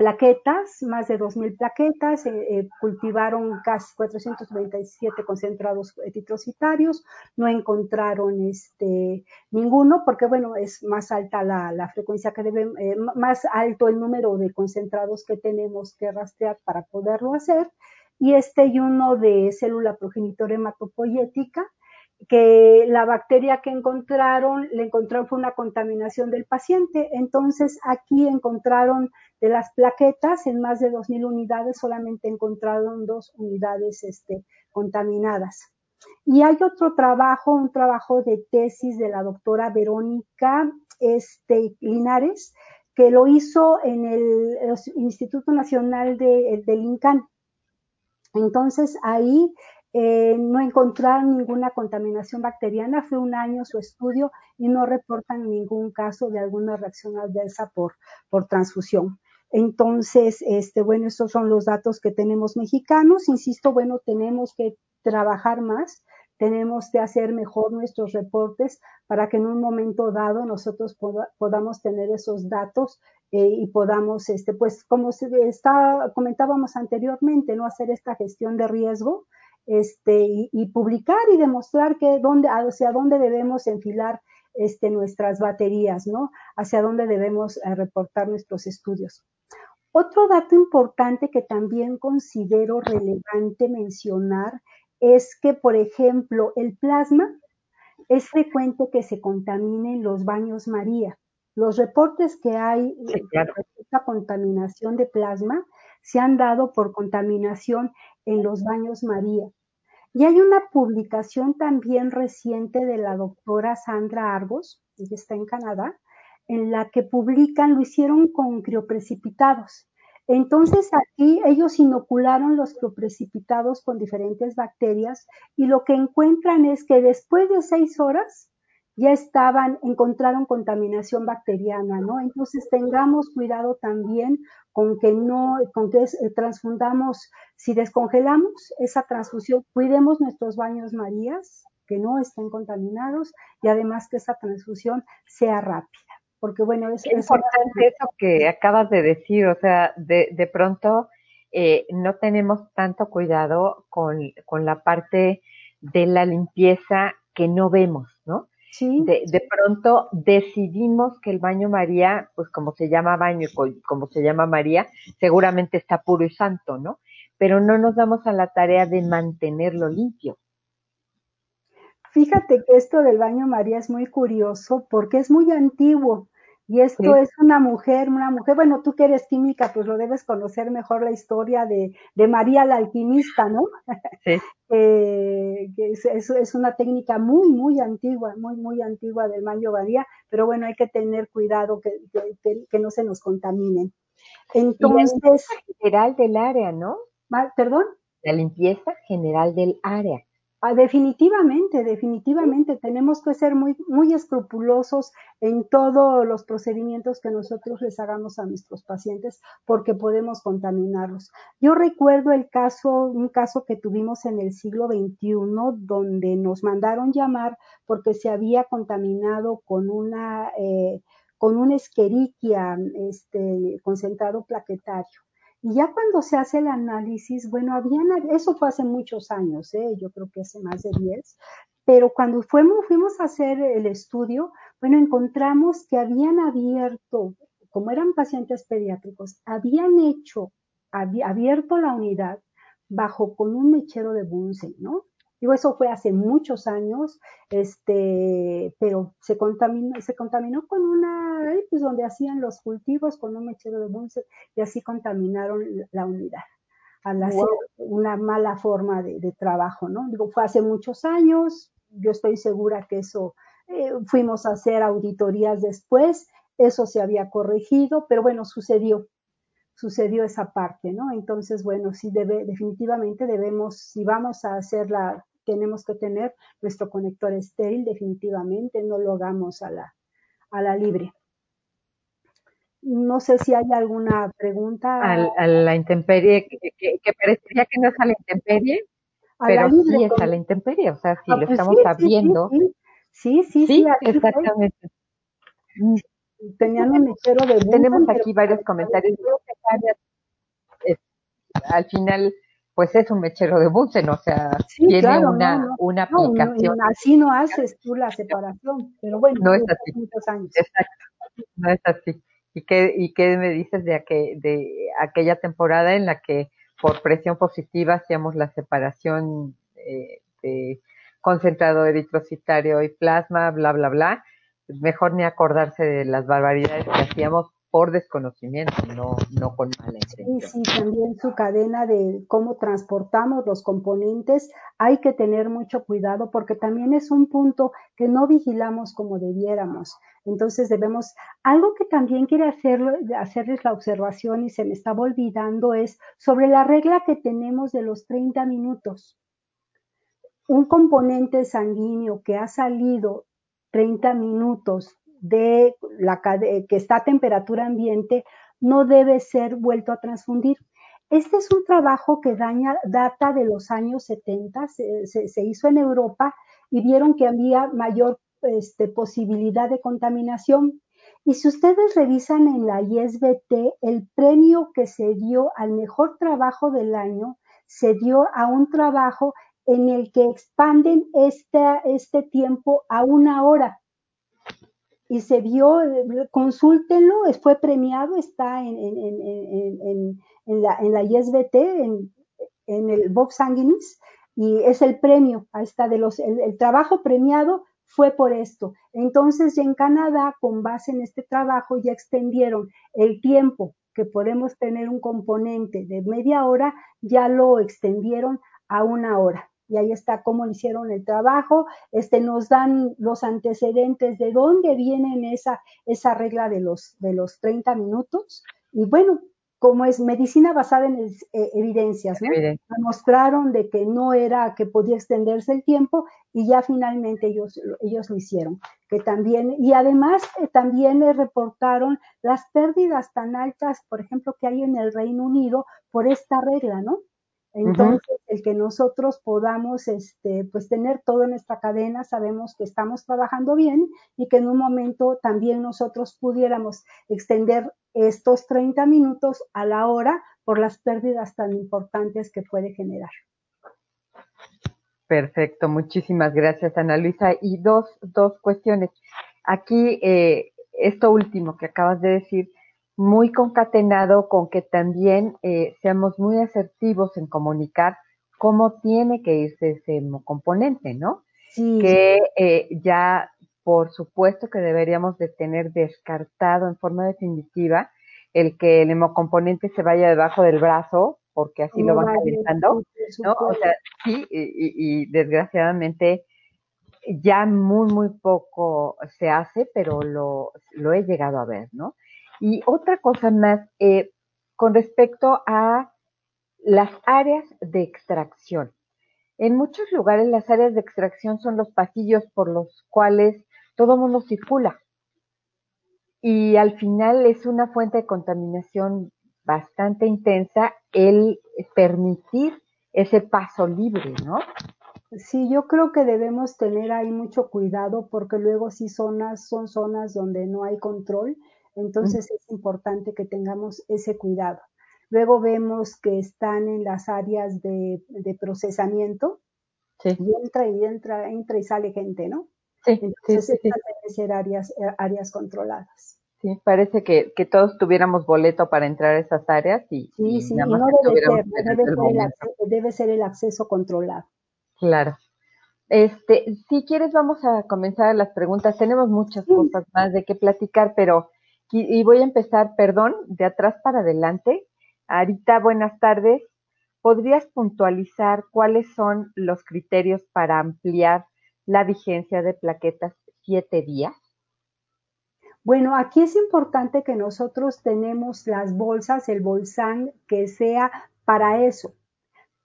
[SPEAKER 2] plaquetas, más de 2.000 plaquetas, eh, eh, cultivaron casi 427 concentrados titrocitarios, no encontraron este, ninguno, porque bueno, es más alta la, frecuencia que deben, eh, más alto el número de concentrados que tenemos que rastrear para poderlo hacer, y este y uno de célula progenitora hematopoyética, que la bacteria que encontraron, le encontraron fue una contaminación del paciente. Entonces, aquí encontraron de las plaquetas, en más de 2.000 unidades, solamente encontraron dos unidades este, contaminadas. Y hay otro trabajo, un trabajo de tesis de la doctora Verónica este, Linares, que lo hizo en el, Instituto Nacional de, del INCAN. Entonces, ahí eh, no encontraron ninguna contaminación bacteriana, fue un año su estudio y no reportan ningún caso de alguna reacción adversa por, por transfusión. Entonces, este, bueno, estos son los datos que tenemos mexicanos. Insisto, bueno, tenemos que trabajar más, tenemos que hacer mejor nuestros reportes para que en un momento dado nosotros podamos tener esos datos eh, y podamos, este, pues como se está, comentábamos anteriormente, no hacer esta gestión de riesgo este, y, publicar y demostrar que dónde, hacia dónde debemos enfilar este, nuestras baterías, ¿no? Hacia dónde debemos eh, reportar nuestros estudios. Otro dato importante que también considero relevante mencionar es que, por ejemplo, el plasma es frecuente que se contamine en los baños María. Los reportes que hay de esta contaminación de plasma se han dado por contaminación en los baños María. Y hay una publicación también reciente de la doctora Sandra Argos, ella está en Canadá, en la que publican, lo hicieron con crioprecipitados. Entonces aquí ellos inocularon los crioprecipitados con diferentes bacterias y lo que encuentran es que después de seis horas ya estaban, encontraron contaminación bacteriana, ¿no? Entonces tengamos cuidado también con que no, con que eh, transfundamos, si descongelamos esa transfusión, cuidemos nuestros baños marías, que no estén contaminados y además que esa transfusión sea rápida. Porque bueno,
[SPEAKER 1] es, importante eso que acabas de decir, o sea, de, de pronto eh, no tenemos tanto cuidado con, con la parte de la limpieza que no vemos, ¿no? De, pronto decidimos que el baño María, pues como se llama baño y como se llama María, seguramente está puro y santo, ¿no? Pero no nos damos a la tarea de mantenerlo limpio.
[SPEAKER 2] Fíjate que esto del baño María es muy curioso porque es muy antiguo. Y esto es una mujer, una mujer, bueno, tú que eres química, pues lo debes conocer mejor la historia de, de María la alquimista, ¿no? Sí. eh, es, es, una técnica muy, muy antigua, muy, muy antigua del baño María, pero bueno, hay que tener cuidado que, que, que no se nos contaminen.
[SPEAKER 1] Entonces. la general del área, ¿no?
[SPEAKER 2] ¿Perdón?
[SPEAKER 1] La limpieza general del área.
[SPEAKER 2] Ah, definitivamente, definitivamente tenemos que ser muy, muy escrupulosos en todos los procedimientos que nosotros les hagamos a nuestros pacientes porque podemos contaminarlos. Yo recuerdo el caso, un caso que tuvimos en el siglo XXI donde nos mandaron llamar porque se había contaminado con una, eh, con un Escherichia este, concentrado plaquetario. Y ya cuando se hace el análisis, bueno, habían, eso fue hace muchos años, ¿eh? yo creo que hace más de 10, pero cuando fuimos, fuimos a hacer el estudio, bueno, encontramos que habían abierto, como eran pacientes pediátricos, habían hecho, abierto la unidad bajo con un mechero de Bunsen, ¿no? Digo, eso fue hace muchos años, este, pero se contaminó, se contaminó con una, pues donde hacían los cultivos con un mechero de bunce y así contaminaron la unidad al hacer una mala forma de, trabajo, ¿no? Digo, fue hace muchos años, yo estoy segura que eso, eh, fuimos a hacer auditorías después, eso se había corregido, pero bueno, sucedió, sucedió esa parte, ¿no? Entonces, bueno, sí debe, definitivamente debemos, si vamos a hacer la tenemos que tener nuestro conector estéril definitivamente, no lo hagamos a la, a la libre. No sé si hay alguna pregunta.
[SPEAKER 1] a la intemperie, que, parecería que no es a la intemperie, pero sí es a la intemperie, o sea, si ah, lo pues estamos sabiendo.
[SPEAKER 2] Sí, sí, sí,
[SPEAKER 1] exactamente.
[SPEAKER 2] Tenían un mechero de
[SPEAKER 1] Tenemos aquí varios comentarios. al final pues es un mechero de Bunsen, o sea, tiene una, una aplicación.
[SPEAKER 2] así no haces tú la separación, pero bueno,
[SPEAKER 1] no es así. Muchos años. Exacto, no es así. ¿Y qué, ¿Y qué me dices de, de aquella temporada en la que por presión positiva hacíamos la separación eh, de concentrado eritrocitario y plasma, bla, bla, bla? Mejor ni acordarse de las barbaridades que hacíamos por desconocimiento, no, no con mala intención.
[SPEAKER 2] Sí, sí, también su cadena de cómo transportamos los componentes, hay que tener mucho cuidado porque también es un punto que no vigilamos como debiéramos. Entonces debemos, algo que también quiere hacerlo, hacerles la observación y se me estaba olvidando es sobre la regla que tenemos de los 30 minutos. Un componente sanguíneo que ha salido 30 minutos de la, que está a temperatura ambiente no debe ser vuelto a transfundir. Este es un trabajo que daña, data de los años 70, se, hizo en Europa y vieron que había mayor este, posibilidad de contaminación. Y si ustedes revisan en la ISBT, el premio que se dio al mejor trabajo del año se dio a un trabajo en el que expanden este, este tiempo a una hora. Y se vio, consúltenlo, fue premiado, está en, en, la, en la ISBT, en, el Box Sanguinis, y es el premio, ahí está, de los, el, trabajo premiado fue por esto. Entonces, ya en Canadá, con base en este trabajo, ya extendieron el tiempo que podemos tener un componente de media hora, ya lo extendieron a una hora y ahí está cómo hicieron el trabajo, este, nos dan los antecedentes de dónde vienen esa, esa regla de los, de los 30 minutos, y bueno, como es medicina basada en eh, evidencias, ¿no? Mostraron de que no era, que podía extenderse el tiempo y ya finalmente ellos, ellos lo hicieron. Que también, y además eh, también le reportaron las pérdidas tan altas, por ejemplo, que hay en el Reino Unido por esta regla, ¿no? Entonces, el que nosotros podamos, este, pues tener todo en esta cadena, sabemos que estamos trabajando bien y que en un momento también nosotros pudiéramos extender estos 30 minutos a la hora por las pérdidas tan importantes que puede generar.
[SPEAKER 1] Perfecto, muchísimas gracias Ana Luisa. Y dos, dos cuestiones. Aquí, eh, esto último que acabas de decir, muy concatenado con que también eh, seamos muy asertivos en comunicar cómo tiene que irse ese componente, ¿no? Sí. Que eh, ya, por supuesto que deberíamos de tener descartado en forma definitiva el que el hemocomponente se vaya debajo del brazo, porque así lo van calentando, ¿no? O sea, sí, y, y, desgraciadamente ya muy, muy poco se hace, pero lo, lo he llegado a ver, ¿no? Y otra cosa más, eh, con respecto a las áreas de extracción. En muchos lugares las áreas de extracción son los pasillos por los cuales todo mundo circula. Y al final es una fuente de contaminación bastante intensa el permitir ese paso libre, ¿no?
[SPEAKER 2] Sí, yo creo que debemos tener ahí mucho cuidado porque luego sí zonas son zonas donde no hay control entonces es importante que tengamos ese cuidado. Luego vemos que están en las áreas de, procesamiento sí. y entra y entra, entra y sale gente, ¿no? Sí, Entonces sí, estas deben ser áreas, eh, áreas controladas.
[SPEAKER 1] Sí, parece que, que, todos tuviéramos boleto para entrar a esas áreas y,
[SPEAKER 2] sí, sí, no debe ser, debe ser, el acceso, debe ser el acceso controlado.
[SPEAKER 1] Claro. Este, si quieres vamos a comenzar las preguntas. Tenemos muchas cosas más de qué platicar, pero y voy a empezar, perdón, de atrás para adelante. Arita, buenas tardes. ¿Podrías puntualizar cuáles son los criterios para ampliar la vigencia de plaquetas siete días?
[SPEAKER 2] Bueno, aquí es importante que nosotros tenemos las bolsas, el bolsán que sea para eso.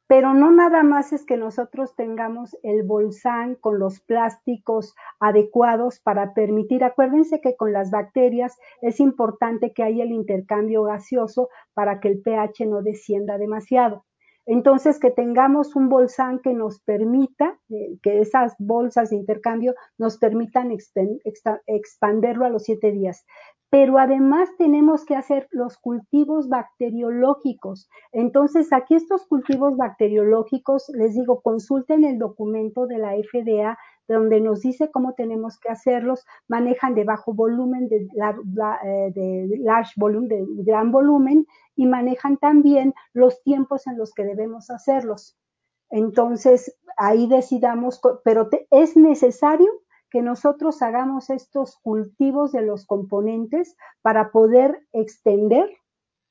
[SPEAKER 2] Pero no nada más es que nosotros tengamos el bolsán con los plásticos adecuados para permitir, acuérdense que con las bacterias es importante que haya el intercambio gaseoso para que el pH no descienda demasiado. Entonces, que tengamos un bolsán que nos permita, eh, que esas bolsas de intercambio nos permitan expanderlo a los siete días pero además tenemos que hacer los cultivos bacteriológicos. Entonces, aquí estos cultivos bacteriológicos, les digo, consulten el documento de la FDA donde nos dice cómo tenemos que hacerlos, manejan de bajo volumen, de, eh, de large volumen, de gran volumen, y manejan también los tiempos en los que debemos hacerlos. Entonces, ahí decidamos, pero es necesario que nosotros hagamos estos cultivos de los componentes para poder extender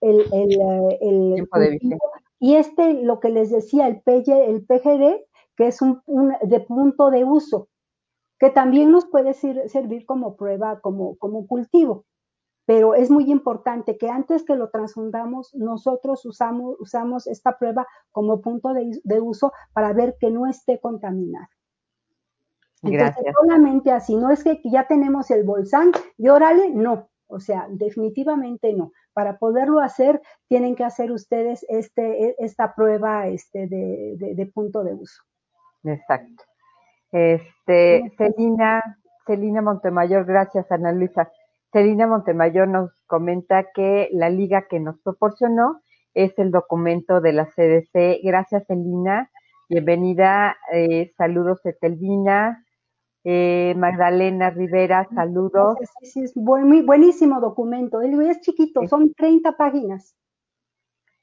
[SPEAKER 2] el, el, cultivo. Y este, lo que les decía, el, el PGD, que es un, de punto de uso, que también nos puede servir como prueba, como, como cultivo. Pero es muy importante que antes que lo transfundamos, nosotros usamos, usamos esta prueba como punto de, de uso para ver que no esté Gracias. solamente así, no es que ya tenemos el bolsán y órale, no, o sea, definitivamente no. Para poderlo hacer, tienen que hacer ustedes este, e, esta prueba este, de, punto de uso.
[SPEAKER 1] Exacto. Este, Celina, Celina Montemayor, gracias Ana Luisa. Celina Montemayor nos comenta que la liga que nos proporcionó es el documento de la CDC. Gracias, Celina. Bienvenida. Eh, saludos, Etelvina. Eh, Magdalena Rivera, saludos.
[SPEAKER 2] Sí, sí, es muy buenísimo documento. es chiquito, son 30 páginas.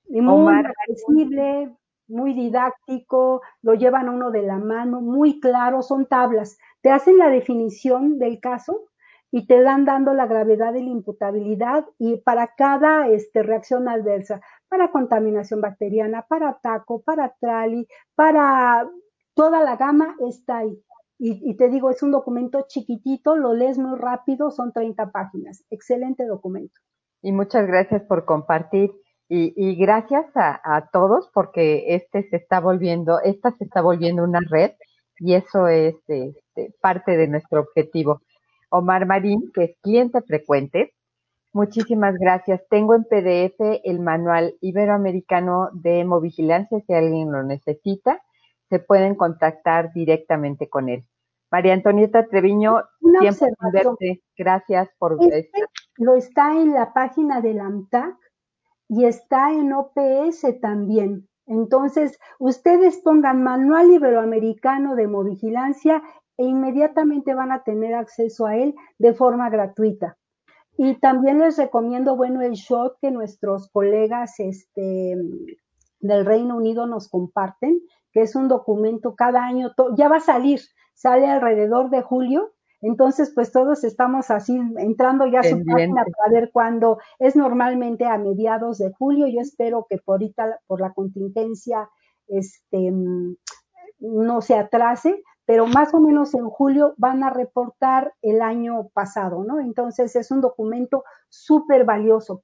[SPEAKER 2] Y muy accesible, muy didáctico, lo llevan uno de la mano, muy claro, son tablas. Te hacen la definición del caso y te dan dando la gravedad de la imputabilidad y para cada este, reacción adversa, para contaminación bacteriana, para taco, para trali, para toda la gama está ahí. Y, te digo, es un documento chiquitito, lo lees muy rápido, son 30 páginas. Excelente documento.
[SPEAKER 1] Y muchas gracias por compartir. Y, gracias a, a, todos porque este se está volviendo, esta se está volviendo una red y eso es este, parte de nuestro objetivo. Omar Marín, que es cliente frecuente. Muchísimas gracias. Tengo en PDF el manual iberoamericano de hemovigilancia si alguien lo necesita. Se pueden contactar directamente con él. María Antonieta Treviño,
[SPEAKER 2] tiempo
[SPEAKER 1] Gracias por
[SPEAKER 2] este Lo está en la página del AMTAC y está en OPS también. Entonces, ustedes pongan Manual Iberoamericano de Hemovigilancia e inmediatamente van a tener acceso a él de forma gratuita. Y también les recomiendo, bueno, el shot que nuestros colegas este, del Reino Unido nos comparten, que es un documento cada año, ya va a salir, sale alrededor de julio, entonces pues todos estamos así entrando ya a su página para ver cuándo es normalmente a mediados de julio, yo espero que por ahorita, por la contingencia, este, no se atrase, pero más o menos en julio van a reportar el año pasado, ¿no? Entonces es un documento súper valioso.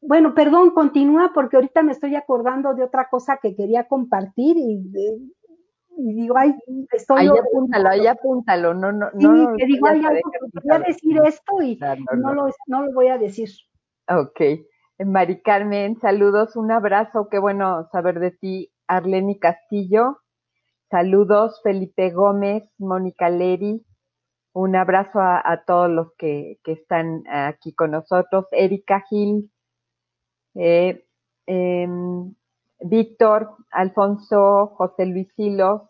[SPEAKER 2] Bueno, perdón, continúa porque ahorita me estoy acordando de otra cosa que quería compartir y, digo, ay, estoy...
[SPEAKER 1] Ahí apúntalo, ahí apúntalo, no, no,
[SPEAKER 2] sí, no. que digo, ay, voy a decir esto y no, Lo, no lo voy a decir.
[SPEAKER 1] Ok. Mari Carmen, saludos, un abrazo, qué bueno saber de ti. Arleni Castillo, Saludos Felipe Gómez, Mónica Leri, un abrazo a, todos los que, están aquí con nosotros, Erika Gil, eh, em, Víctor, Alfonso, José Luis Silos,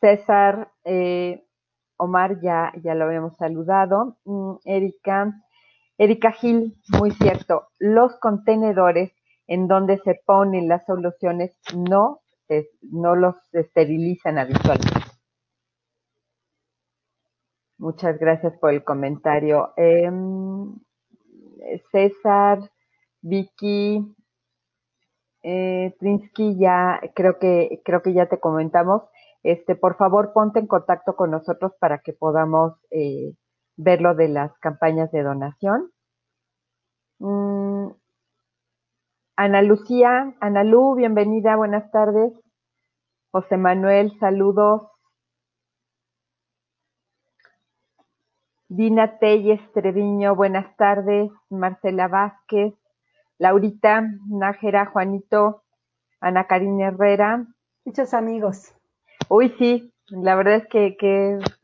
[SPEAKER 1] César, eh, Omar ya, ya lo habíamos saludado, mm, Erika, Erika Gil, muy cierto, los contenedores en donde se ponen las soluciones no no los esterilizan habitualmente. Muchas gracias por el comentario. Em, César, Vicky, eh, ya creo que creo que ya te comentamos. Este, por favor, ponte en contacto con nosotros para que podamos eh, ver lo de las campañas de donación. Mm, Ana Lucía, Ana Lu, bienvenida, buenas tardes. José Manuel, saludos. Dina Telles Treviño, buenas tardes. Marcela Vázquez, Laurita Nájera, Juanito, Ana Karina Herrera.
[SPEAKER 2] Muchos amigos.
[SPEAKER 1] Uy, sí, la verdad es que,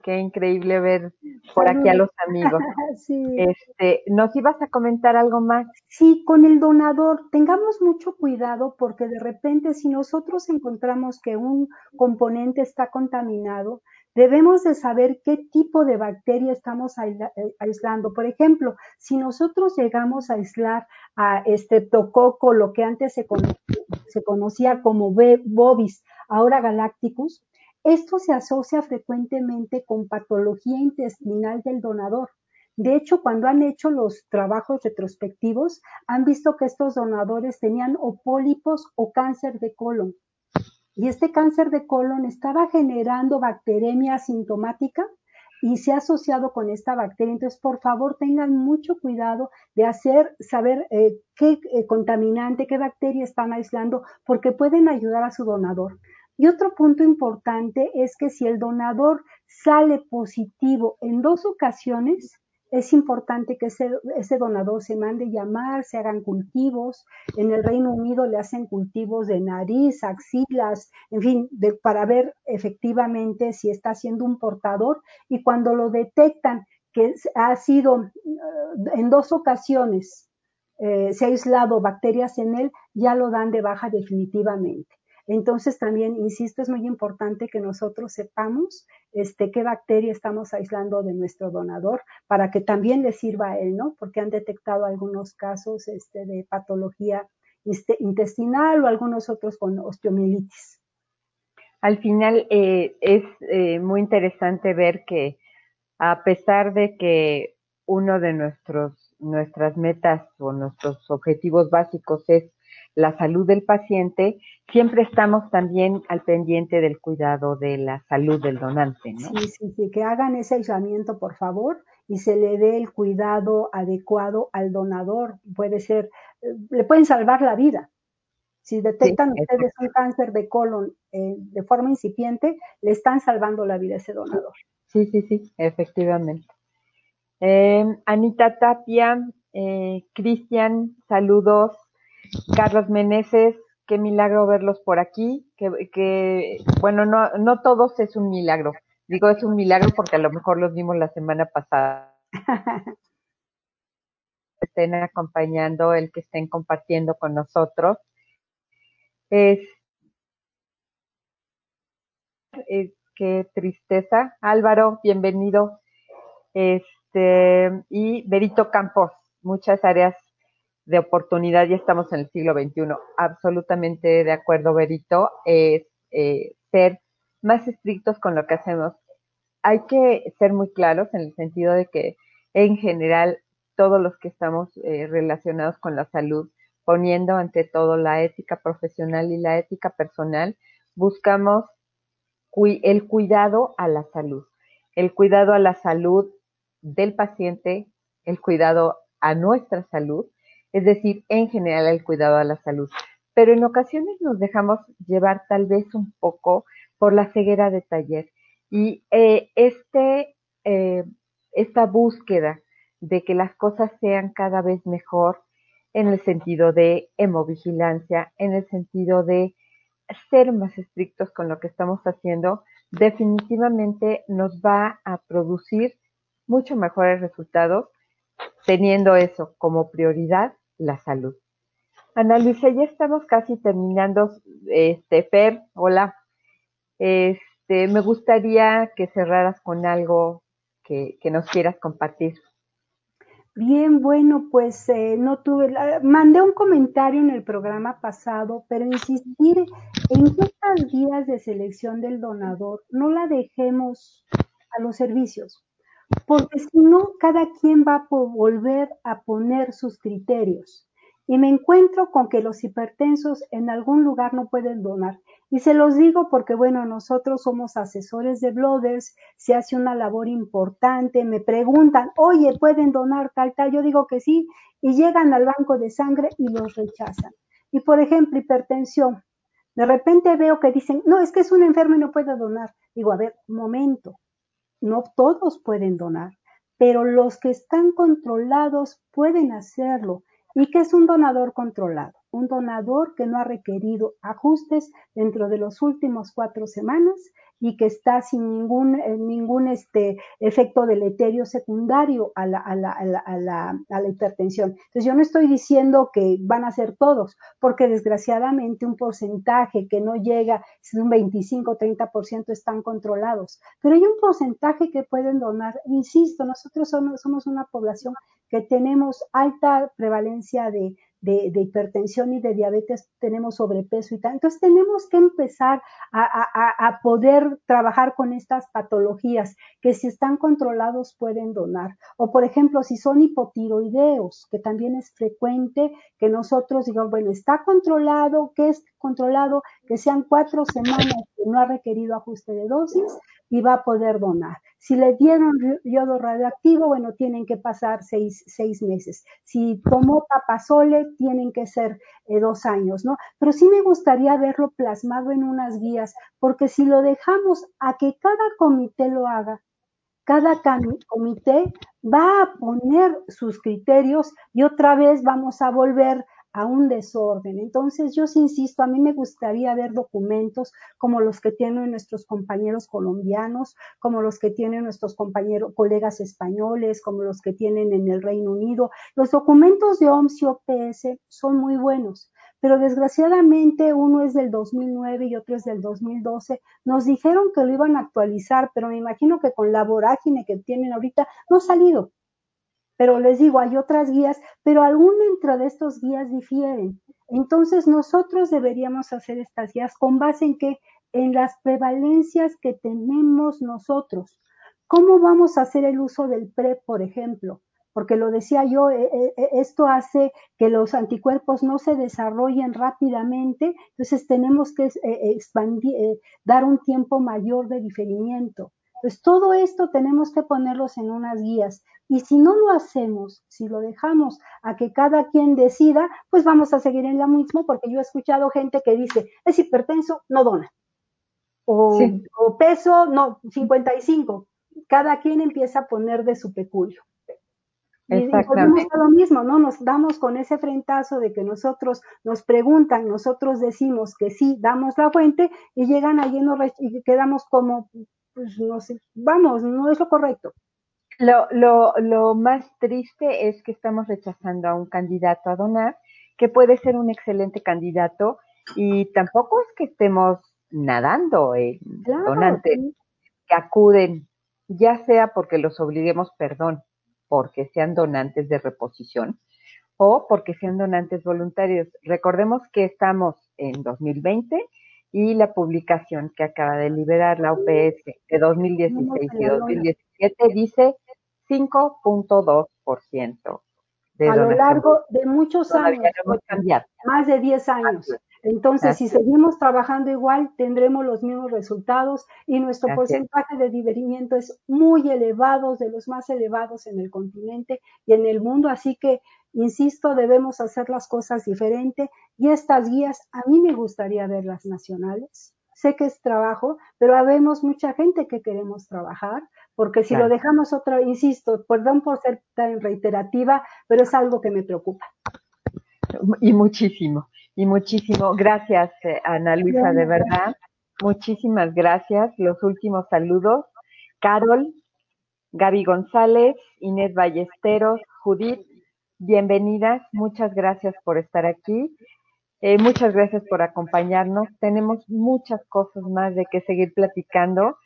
[SPEAKER 1] que, increíble ver por aquí a los amigos. sí. Este, ¿Nos ibas a comentar algo más?
[SPEAKER 2] Sí, con el donador, tengamos mucho cuidado porque de repente si nosotros encontramos que un componente está contaminado, debemos de saber qué tipo de bacteria estamos eh, aislando. Por ejemplo, si nosotros llegamos a aislar a Streptococo, lo que antes se conocía, como Bovis, ahora Galacticus, esto se asocia frecuentemente con patología intestinal del donador. De hecho, cuando han hecho los trabajos retrospectivos, han visto que estos donadores tenían o pólipos o cáncer de colon. Y este cáncer de colon estaba generando bacteremia asintomática y se ha asociado con esta bacteria. Entonces, por favor, tengan mucho cuidado de hacer, saber eh, qué eh, contaminante, qué bacteria están aislando, porque pueden ayudar a su donador. Y otro punto importante es que si el donador sale positivo en dos ocasiones, es importante que ese, donador se mande llamar, se hagan cultivos. En el Reino Unido le hacen cultivos de nariz, axilas, en fin, para ver efectivamente si está siendo un portador. Y cuando lo detectan que ha sido en dos ocasiones, se ha aislado bacterias en él, ya lo dan de baja definitivamente. Entonces también, insisto, es muy importante que nosotros sepamos este, qué bacteria estamos aislando de nuestro donador para que también le sirva a él, ¿no? Porque han detectado algunos casos este, de patología este, intestinal o algunos otros con osteomielitis.
[SPEAKER 1] Al final eh, es eh, muy interesante ver que a pesar de que uno de nuestros, nuestras metas o nuestros objetivos básicos es la salud del paciente, siempre estamos también al pendiente del cuidado de la salud del donante, ¿no?
[SPEAKER 2] Sí, sí, sí, que hagan ese aislamiento, por favor, y se le dé el cuidado adecuado al donador. Puede ser, eh, le pueden salvar la vida. Si detectan ustedes un cáncer de colon eh, de forma incipiente, le están salvando la vida a ese donador.
[SPEAKER 1] Sí, sí, sí, efectivamente. Eh, Anita Tapia, Cristian, saludos. Carlos Meneses, qué milagro verlos por aquí, que, bueno, no, no todos es un milagro. Digo, es un milagro porque a lo mejor los vimos la semana pasada. estén acompañando, el que estén compartiendo con nosotros. Es, qué tristeza. Álvaro, bienvenido. Este, y Berito Campos, muchas áreas de oportunidad, ya estamos en el siglo XXI. Absolutamente de acuerdo, Berito, es eh, ser más estrictos con lo que hacemos. Hay que ser muy claros en el sentido de que en general todos los que estamos eh, relacionados con la salud, poniendo ante todo la ética profesional y la ética personal, buscamos el cuidado a la salud, el cuidado a la salud del paciente, el cuidado a nuestra salud es decir, en general el cuidado a la salud. Pero en ocasiones nos dejamos llevar tal vez un poco por la ceguera de taller y eh, este, eh, esta búsqueda de que las cosas sean cada vez mejor en el sentido de hemovigilancia, en el sentido de ser más estrictos con lo que estamos haciendo, definitivamente nos va a producir mucho mejores resultados teniendo eso como prioridad la salud. Ana Luisa, ya estamos casi terminando. Este, Fer, hola. Este, me gustaría que cerraras con algo que, nos quieras compartir.
[SPEAKER 2] Bien, bueno, pues eh, no tuve, mandé un comentario en el programa pasado, pero insistir en que estas días de selección del donador no la dejemos a los servicios porque si no, cada quien va a volver a poner sus criterios. Y me encuentro con que los hipertensos en algún lugar no pueden donar. Y se los digo porque, bueno, nosotros somos asesores de blooders, se hace una labor importante, me preguntan, oye, ¿pueden donar tal, tal? Yo digo que sí, y llegan al banco de sangre y los rechazan. Y, por ejemplo, hipertensión. De repente veo que dicen, no, es que es un enfermo y no puede donar. Digo, a ver, un momento, no todos pueden donar, pero los que están controlados pueden hacerlo. ¿Y qué es un donador controlado? Un donador que no ha requerido ajustes dentro de los últimos cuatro semanas y que está sin ningún, eh, ningún este, efecto deleterio secundario a la, a, la, a, la, a, la, a la hipertensión. Entonces yo no estoy diciendo que van a ser todos, porque desgraciadamente un porcentaje que no llega, es un 25 30% están controlados, pero hay un porcentaje que pueden donar. Insisto, nosotros somos, somos una población que tenemos alta prevalencia de, de, hipertensión y de diabetes, tenemos sobrepeso y tal. Entonces tenemos que empezar a, poder trabajar con estas patologías que si están controlados pueden donar. O por ejemplo, si son hipotiroideos, que también es frecuente que nosotros digamos, bueno, está controlado, ¿qué es controlado? Que sean cuatro semanas que no ha requerido ajuste de dosis y va a poder donar. Si le dieron yodo radioactivo, bueno, tienen que pasar seis, seis meses. Si tomó tapasole, tienen que ser eh, dos años, ¿no? Pero sí me gustaría verlo plasmado en unas guías, porque si lo dejamos a que cada comité lo haga, cada comité va a poner sus criterios y otra vez vamos a volver a un desorden. Entonces, yo insisto, a mí me gustaría ver documentos como los que tienen nuestros compañeros colombianos, como los que tienen nuestros compañeros, colegas españoles, como los que tienen en el Reino Unido. Los documentos de OMS y OPS son muy buenos, pero desgraciadamente uno es del 2009 y otro es del 2012. Nos dijeron que lo iban a actualizar, pero me imagino que con la vorágine que tienen ahorita no ha salido. Pero les digo, hay otras guías, pero algún dentro de estos guías difieren. Entonces nosotros deberíamos hacer estas guías con base en qué? En las prevalencias que tenemos nosotros. ¿Cómo vamos a hacer el uso del PrEP, por ejemplo? Porque lo decía yo, eh, eh, eh, esto hace que los anticuerpos no se desarrollen rápidamente, entonces tenemos que expandir, dar un tiempo mayor de diferimiento. Pues todo esto tenemos que ponerlos en unas guías. Y si no lo hacemos, si lo dejamos a que cada quien decida, pues vamos a seguir en la misma, porque yo he escuchado gente que dice, es hipertenso, no dona. O, o peso, no, 55. Cada quien empieza a poner de su peculio. Y volvemos a lo mismo, ¿no? Nos damos con ese frentazo de que nosotros nos preguntan, nosotros decimos que sí, damos la fuente y llegan allí y quedamos como, pues no sé, vamos, no es lo correcto.
[SPEAKER 1] Lo, lo, lo más triste es que estamos rechazando a un candidato a donar, que puede ser un excelente candidato, y tampoco es que estemos nadando en donantes que acuden, ya sea porque los obliguemos, perdón, porque sean donantes de reposición o porque sean donantes voluntarios. Recordemos que estamos en 2020 y la publicación que acaba de liberar la UPS de 2016 y 2017 dice 5.2%.
[SPEAKER 2] A lo largo de muchos años, más de 10 años. Entonces, si seguimos trabajando igual, tendremos los mismos resultados y nuestro porcentaje de diverimiento es muy elevado, de los más elevados en el continente y en el mundo. Así que Insisto, debemos hacer las cosas diferente y estas guías a mí me gustaría verlas nacionales. Sé que es trabajo, pero habemos mucha gente que queremos trabajar, porque si lo dejamos otra, insisto, perdón por ser tan reiterativa, pero es algo que me preocupa.
[SPEAKER 1] Y muchísimo, y muchísimo. Gracias, eh, Ana Luisa, de verdad. Muchísimas gracias. Los últimos saludos. Carol, Gaby González, Inés Ballesteros, Judith, bienvenidas, muchas gracias por estar aquí, eh, muchas gracias por acompañarnos. Tenemos muchas cosas más de que seguir platicando.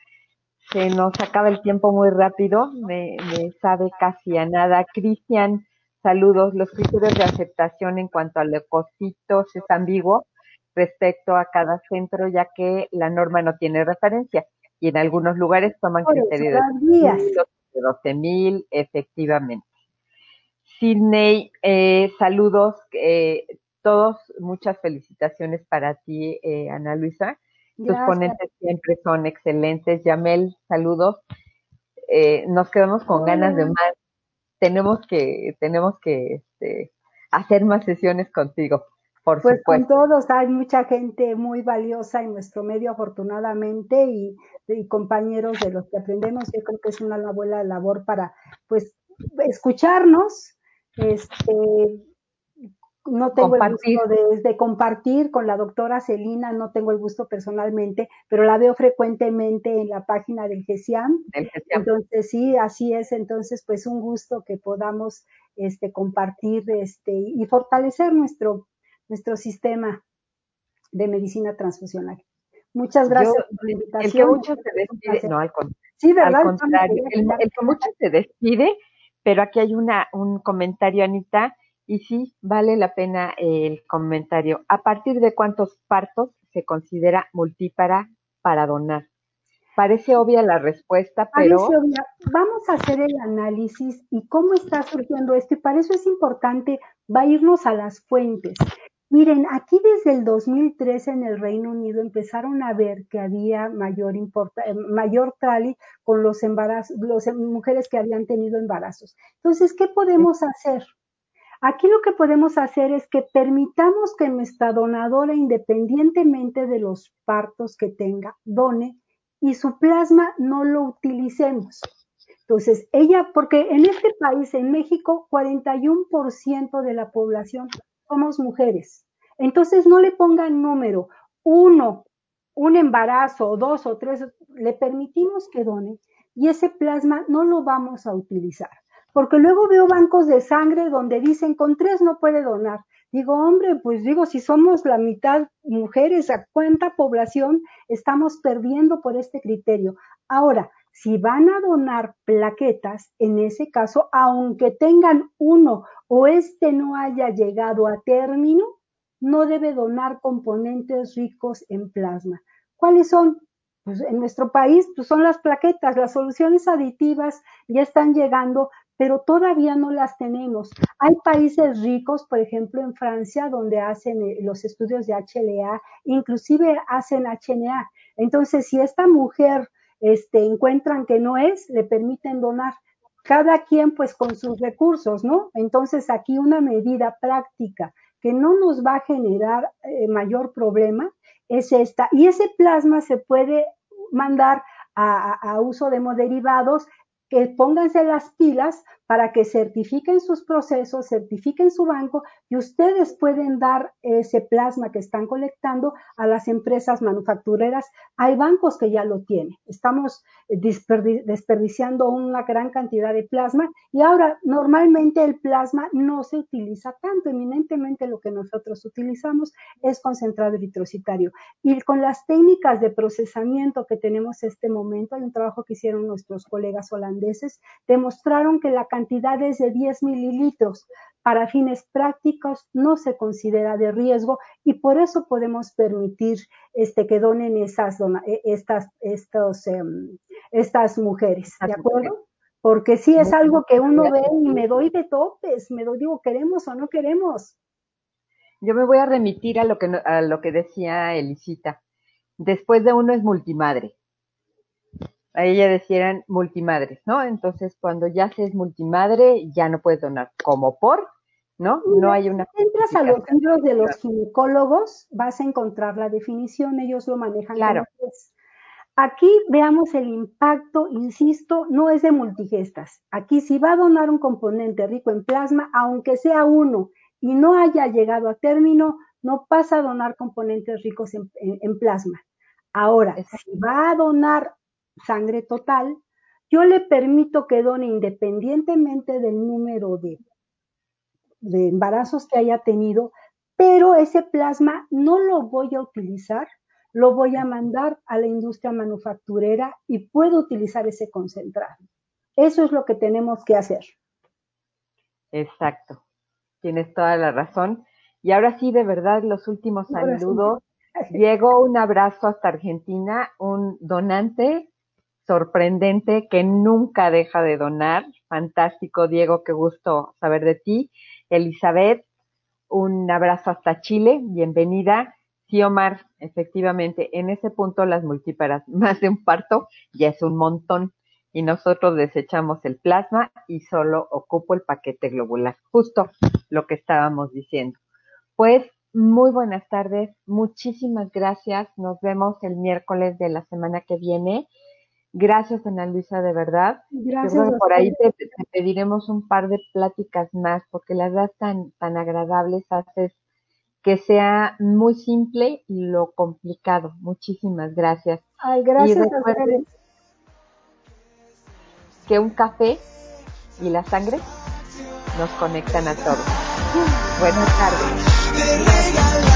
[SPEAKER 1] Se nos acaba el tiempo muy rápido, me, sabe casi a nada. Cristian, saludos. Los criterios de aceptación en cuanto a leucocitos es ambiguo respecto a cada centro, ya que la norma no tiene referencia y en algunos lugares toman criterios de 12.000, efectivamente. Sidney, eh, saludos, eh, todos, muchas felicitaciones para ti, eh, Ana Luisa. Tus ponentes siempre son excelentes. Yamel, saludos. Eh, nos quedamos con ganas de más. Tenemos que, tenemos que este, hacer más sesiones contigo. Por
[SPEAKER 2] pues
[SPEAKER 1] supuesto.
[SPEAKER 2] con todos, hay mucha gente muy valiosa en nuestro medio, afortunadamente, y, y compañeros de los que aprendemos. Yo creo que es una buena labor para, pues, escucharnos, este, no tengo el gusto de, compartir con la doctora Celina, no tengo el gusto personalmente, pero la veo frecuentemente en la página del GESIAM. Entonces, sí, así es. Entonces, pues un gusto que podamos este, compartir este, y fortalecer nuestro, nuestro sistema de medicina transfusional. Muchas gracias por la invitación.
[SPEAKER 1] El que mucho se despide, no, al, sí, ¿verdad? contrario, el, el que mucho se despide pero aquí hay una, un comentario, Anita, y sí, vale la pena el comentario. ¿A partir de cuántos partos se considera multípara para donar? Parece obvia la respuesta, pero... Parece obvia.
[SPEAKER 2] Vamos a hacer el análisis y cómo está surgiendo esto, y para eso es importante va a irnos a las fuentes. Miren, aquí desde el 2013 en el Reino Unido empezaron a ver que había mayor, eh, mayor trali con los embarazos, las em, mujeres que habían tenido embarazos. Entonces, ¿qué podemos hacer? Aquí lo que podemos hacer es que permitamos que nuestra donadora, independientemente de los partos que tenga, done y su plasma no lo utilicemos. Entonces, ella, porque en este país, en México, 41% de la población somos mujeres. Entonces no le pongan número. Uno, un embarazo, dos o tres, le permitimos que done y ese plasma no lo vamos a utilizar. Porque luego veo bancos de sangre donde dicen con tres no puede donar. Digo, hombre, pues digo, si somos la mitad mujeres, ¿a cuánta población estamos perdiendo por este criterio? Ahora, si van a donar plaquetas, en ese caso, aunque tengan uno o este no haya llegado a término, no debe donar componentes ricos en plasma. ¿Cuáles son? Pues en nuestro país pues son las plaquetas, las soluciones aditivas ya están llegando, pero todavía no las tenemos. Hay países ricos, por ejemplo en Francia, donde hacen eh, los estudios de HLA, inclusive hacen HNA. Entonces, si esta mujer este, encuentran que no es, le permiten donar. Cada quien pues con sus recursos, ¿no? Entonces aquí una medida práctica que no nos va a generar eh, mayor problema es esta. Y ese plasma se puede mandar a, a uso de hemoderivados que pónganse las pilas para que certifiquen sus procesos, certifiquen su banco y ustedes pueden dar ese plasma que están colectando a las empresas manufactureras. Hay bancos que ya lo tienen. Estamos desperdiciando una gran cantidad de plasma y ahora normalmente el plasma no se utiliza tanto. Eminentemente lo que nosotros utilizamos es concentrado eritrocitario. Y con las técnicas de procesamiento que tenemos en este momento, hay un trabajo que hicieron nuestros colegas holandeses, demostraron que la cantidades de 10 mililitros para fines prácticos no se considera de riesgo y por eso podemos permitir este, que donen esas, e, estas, estos, em, estas mujeres, ¿de acuerdo? Porque sí es algo que uno ve y me doy de topes, me doy, digo, ¿queremos o no queremos?
[SPEAKER 1] Yo me voy a remitir a lo que, a lo que decía Elisita. Después de uno es multimadre a ella decían multimadres, ¿no? Entonces, cuando ya se es multimadre, ya no puedes donar, como por, ¿no? no hay una.
[SPEAKER 2] Entras a los libros de los ginecólogos, vas a encontrar la definición, ellos lo manejan.
[SPEAKER 1] Claro.
[SPEAKER 2] Aquí veamos el impacto, insisto, no es de multigestas. Aquí si va a donar un componente rico en plasma, aunque sea uno y no haya llegado a término, no pasa a donar componentes ricos en, en plasma. Ahora, si va a donar sangre total, yo le permito que done independientemente del número de, de embarazos que haya tenido, pero ese plasma no lo voy a utilizar, lo voy a mandar a la industria manufacturera y puedo utilizar ese concentrado. Eso es lo que tenemos que hacer.
[SPEAKER 1] Exacto, tienes toda la razón. Y ahora sí, de verdad, los últimos saludos. Llegó un abrazo hasta Argentina, un donante sorprendente que nunca deja de donar. Fantástico, Diego, qué gusto saber de ti. Elizabeth, un abrazo hasta Chile, bienvenida. Sí, Omar, efectivamente, en ese punto las multíparas, más de un parto, ya es un montón. Y nosotros desechamos el plasma y solo ocupo el paquete globular, justo lo que estábamos diciendo. Pues muy buenas tardes, muchísimas gracias. Nos vemos el miércoles de la semana que viene Gracias, Ana Luisa, de verdad.
[SPEAKER 2] Gracias.
[SPEAKER 1] por ahí te, pediremos un par de pláticas más, porque las das tan, tan agradables, haces que sea muy simple y lo complicado. Muchísimas gracias.
[SPEAKER 2] Ay, gracias a ustedes.
[SPEAKER 1] Que un café y la sangre nos conectan a todos. Buenas tardes.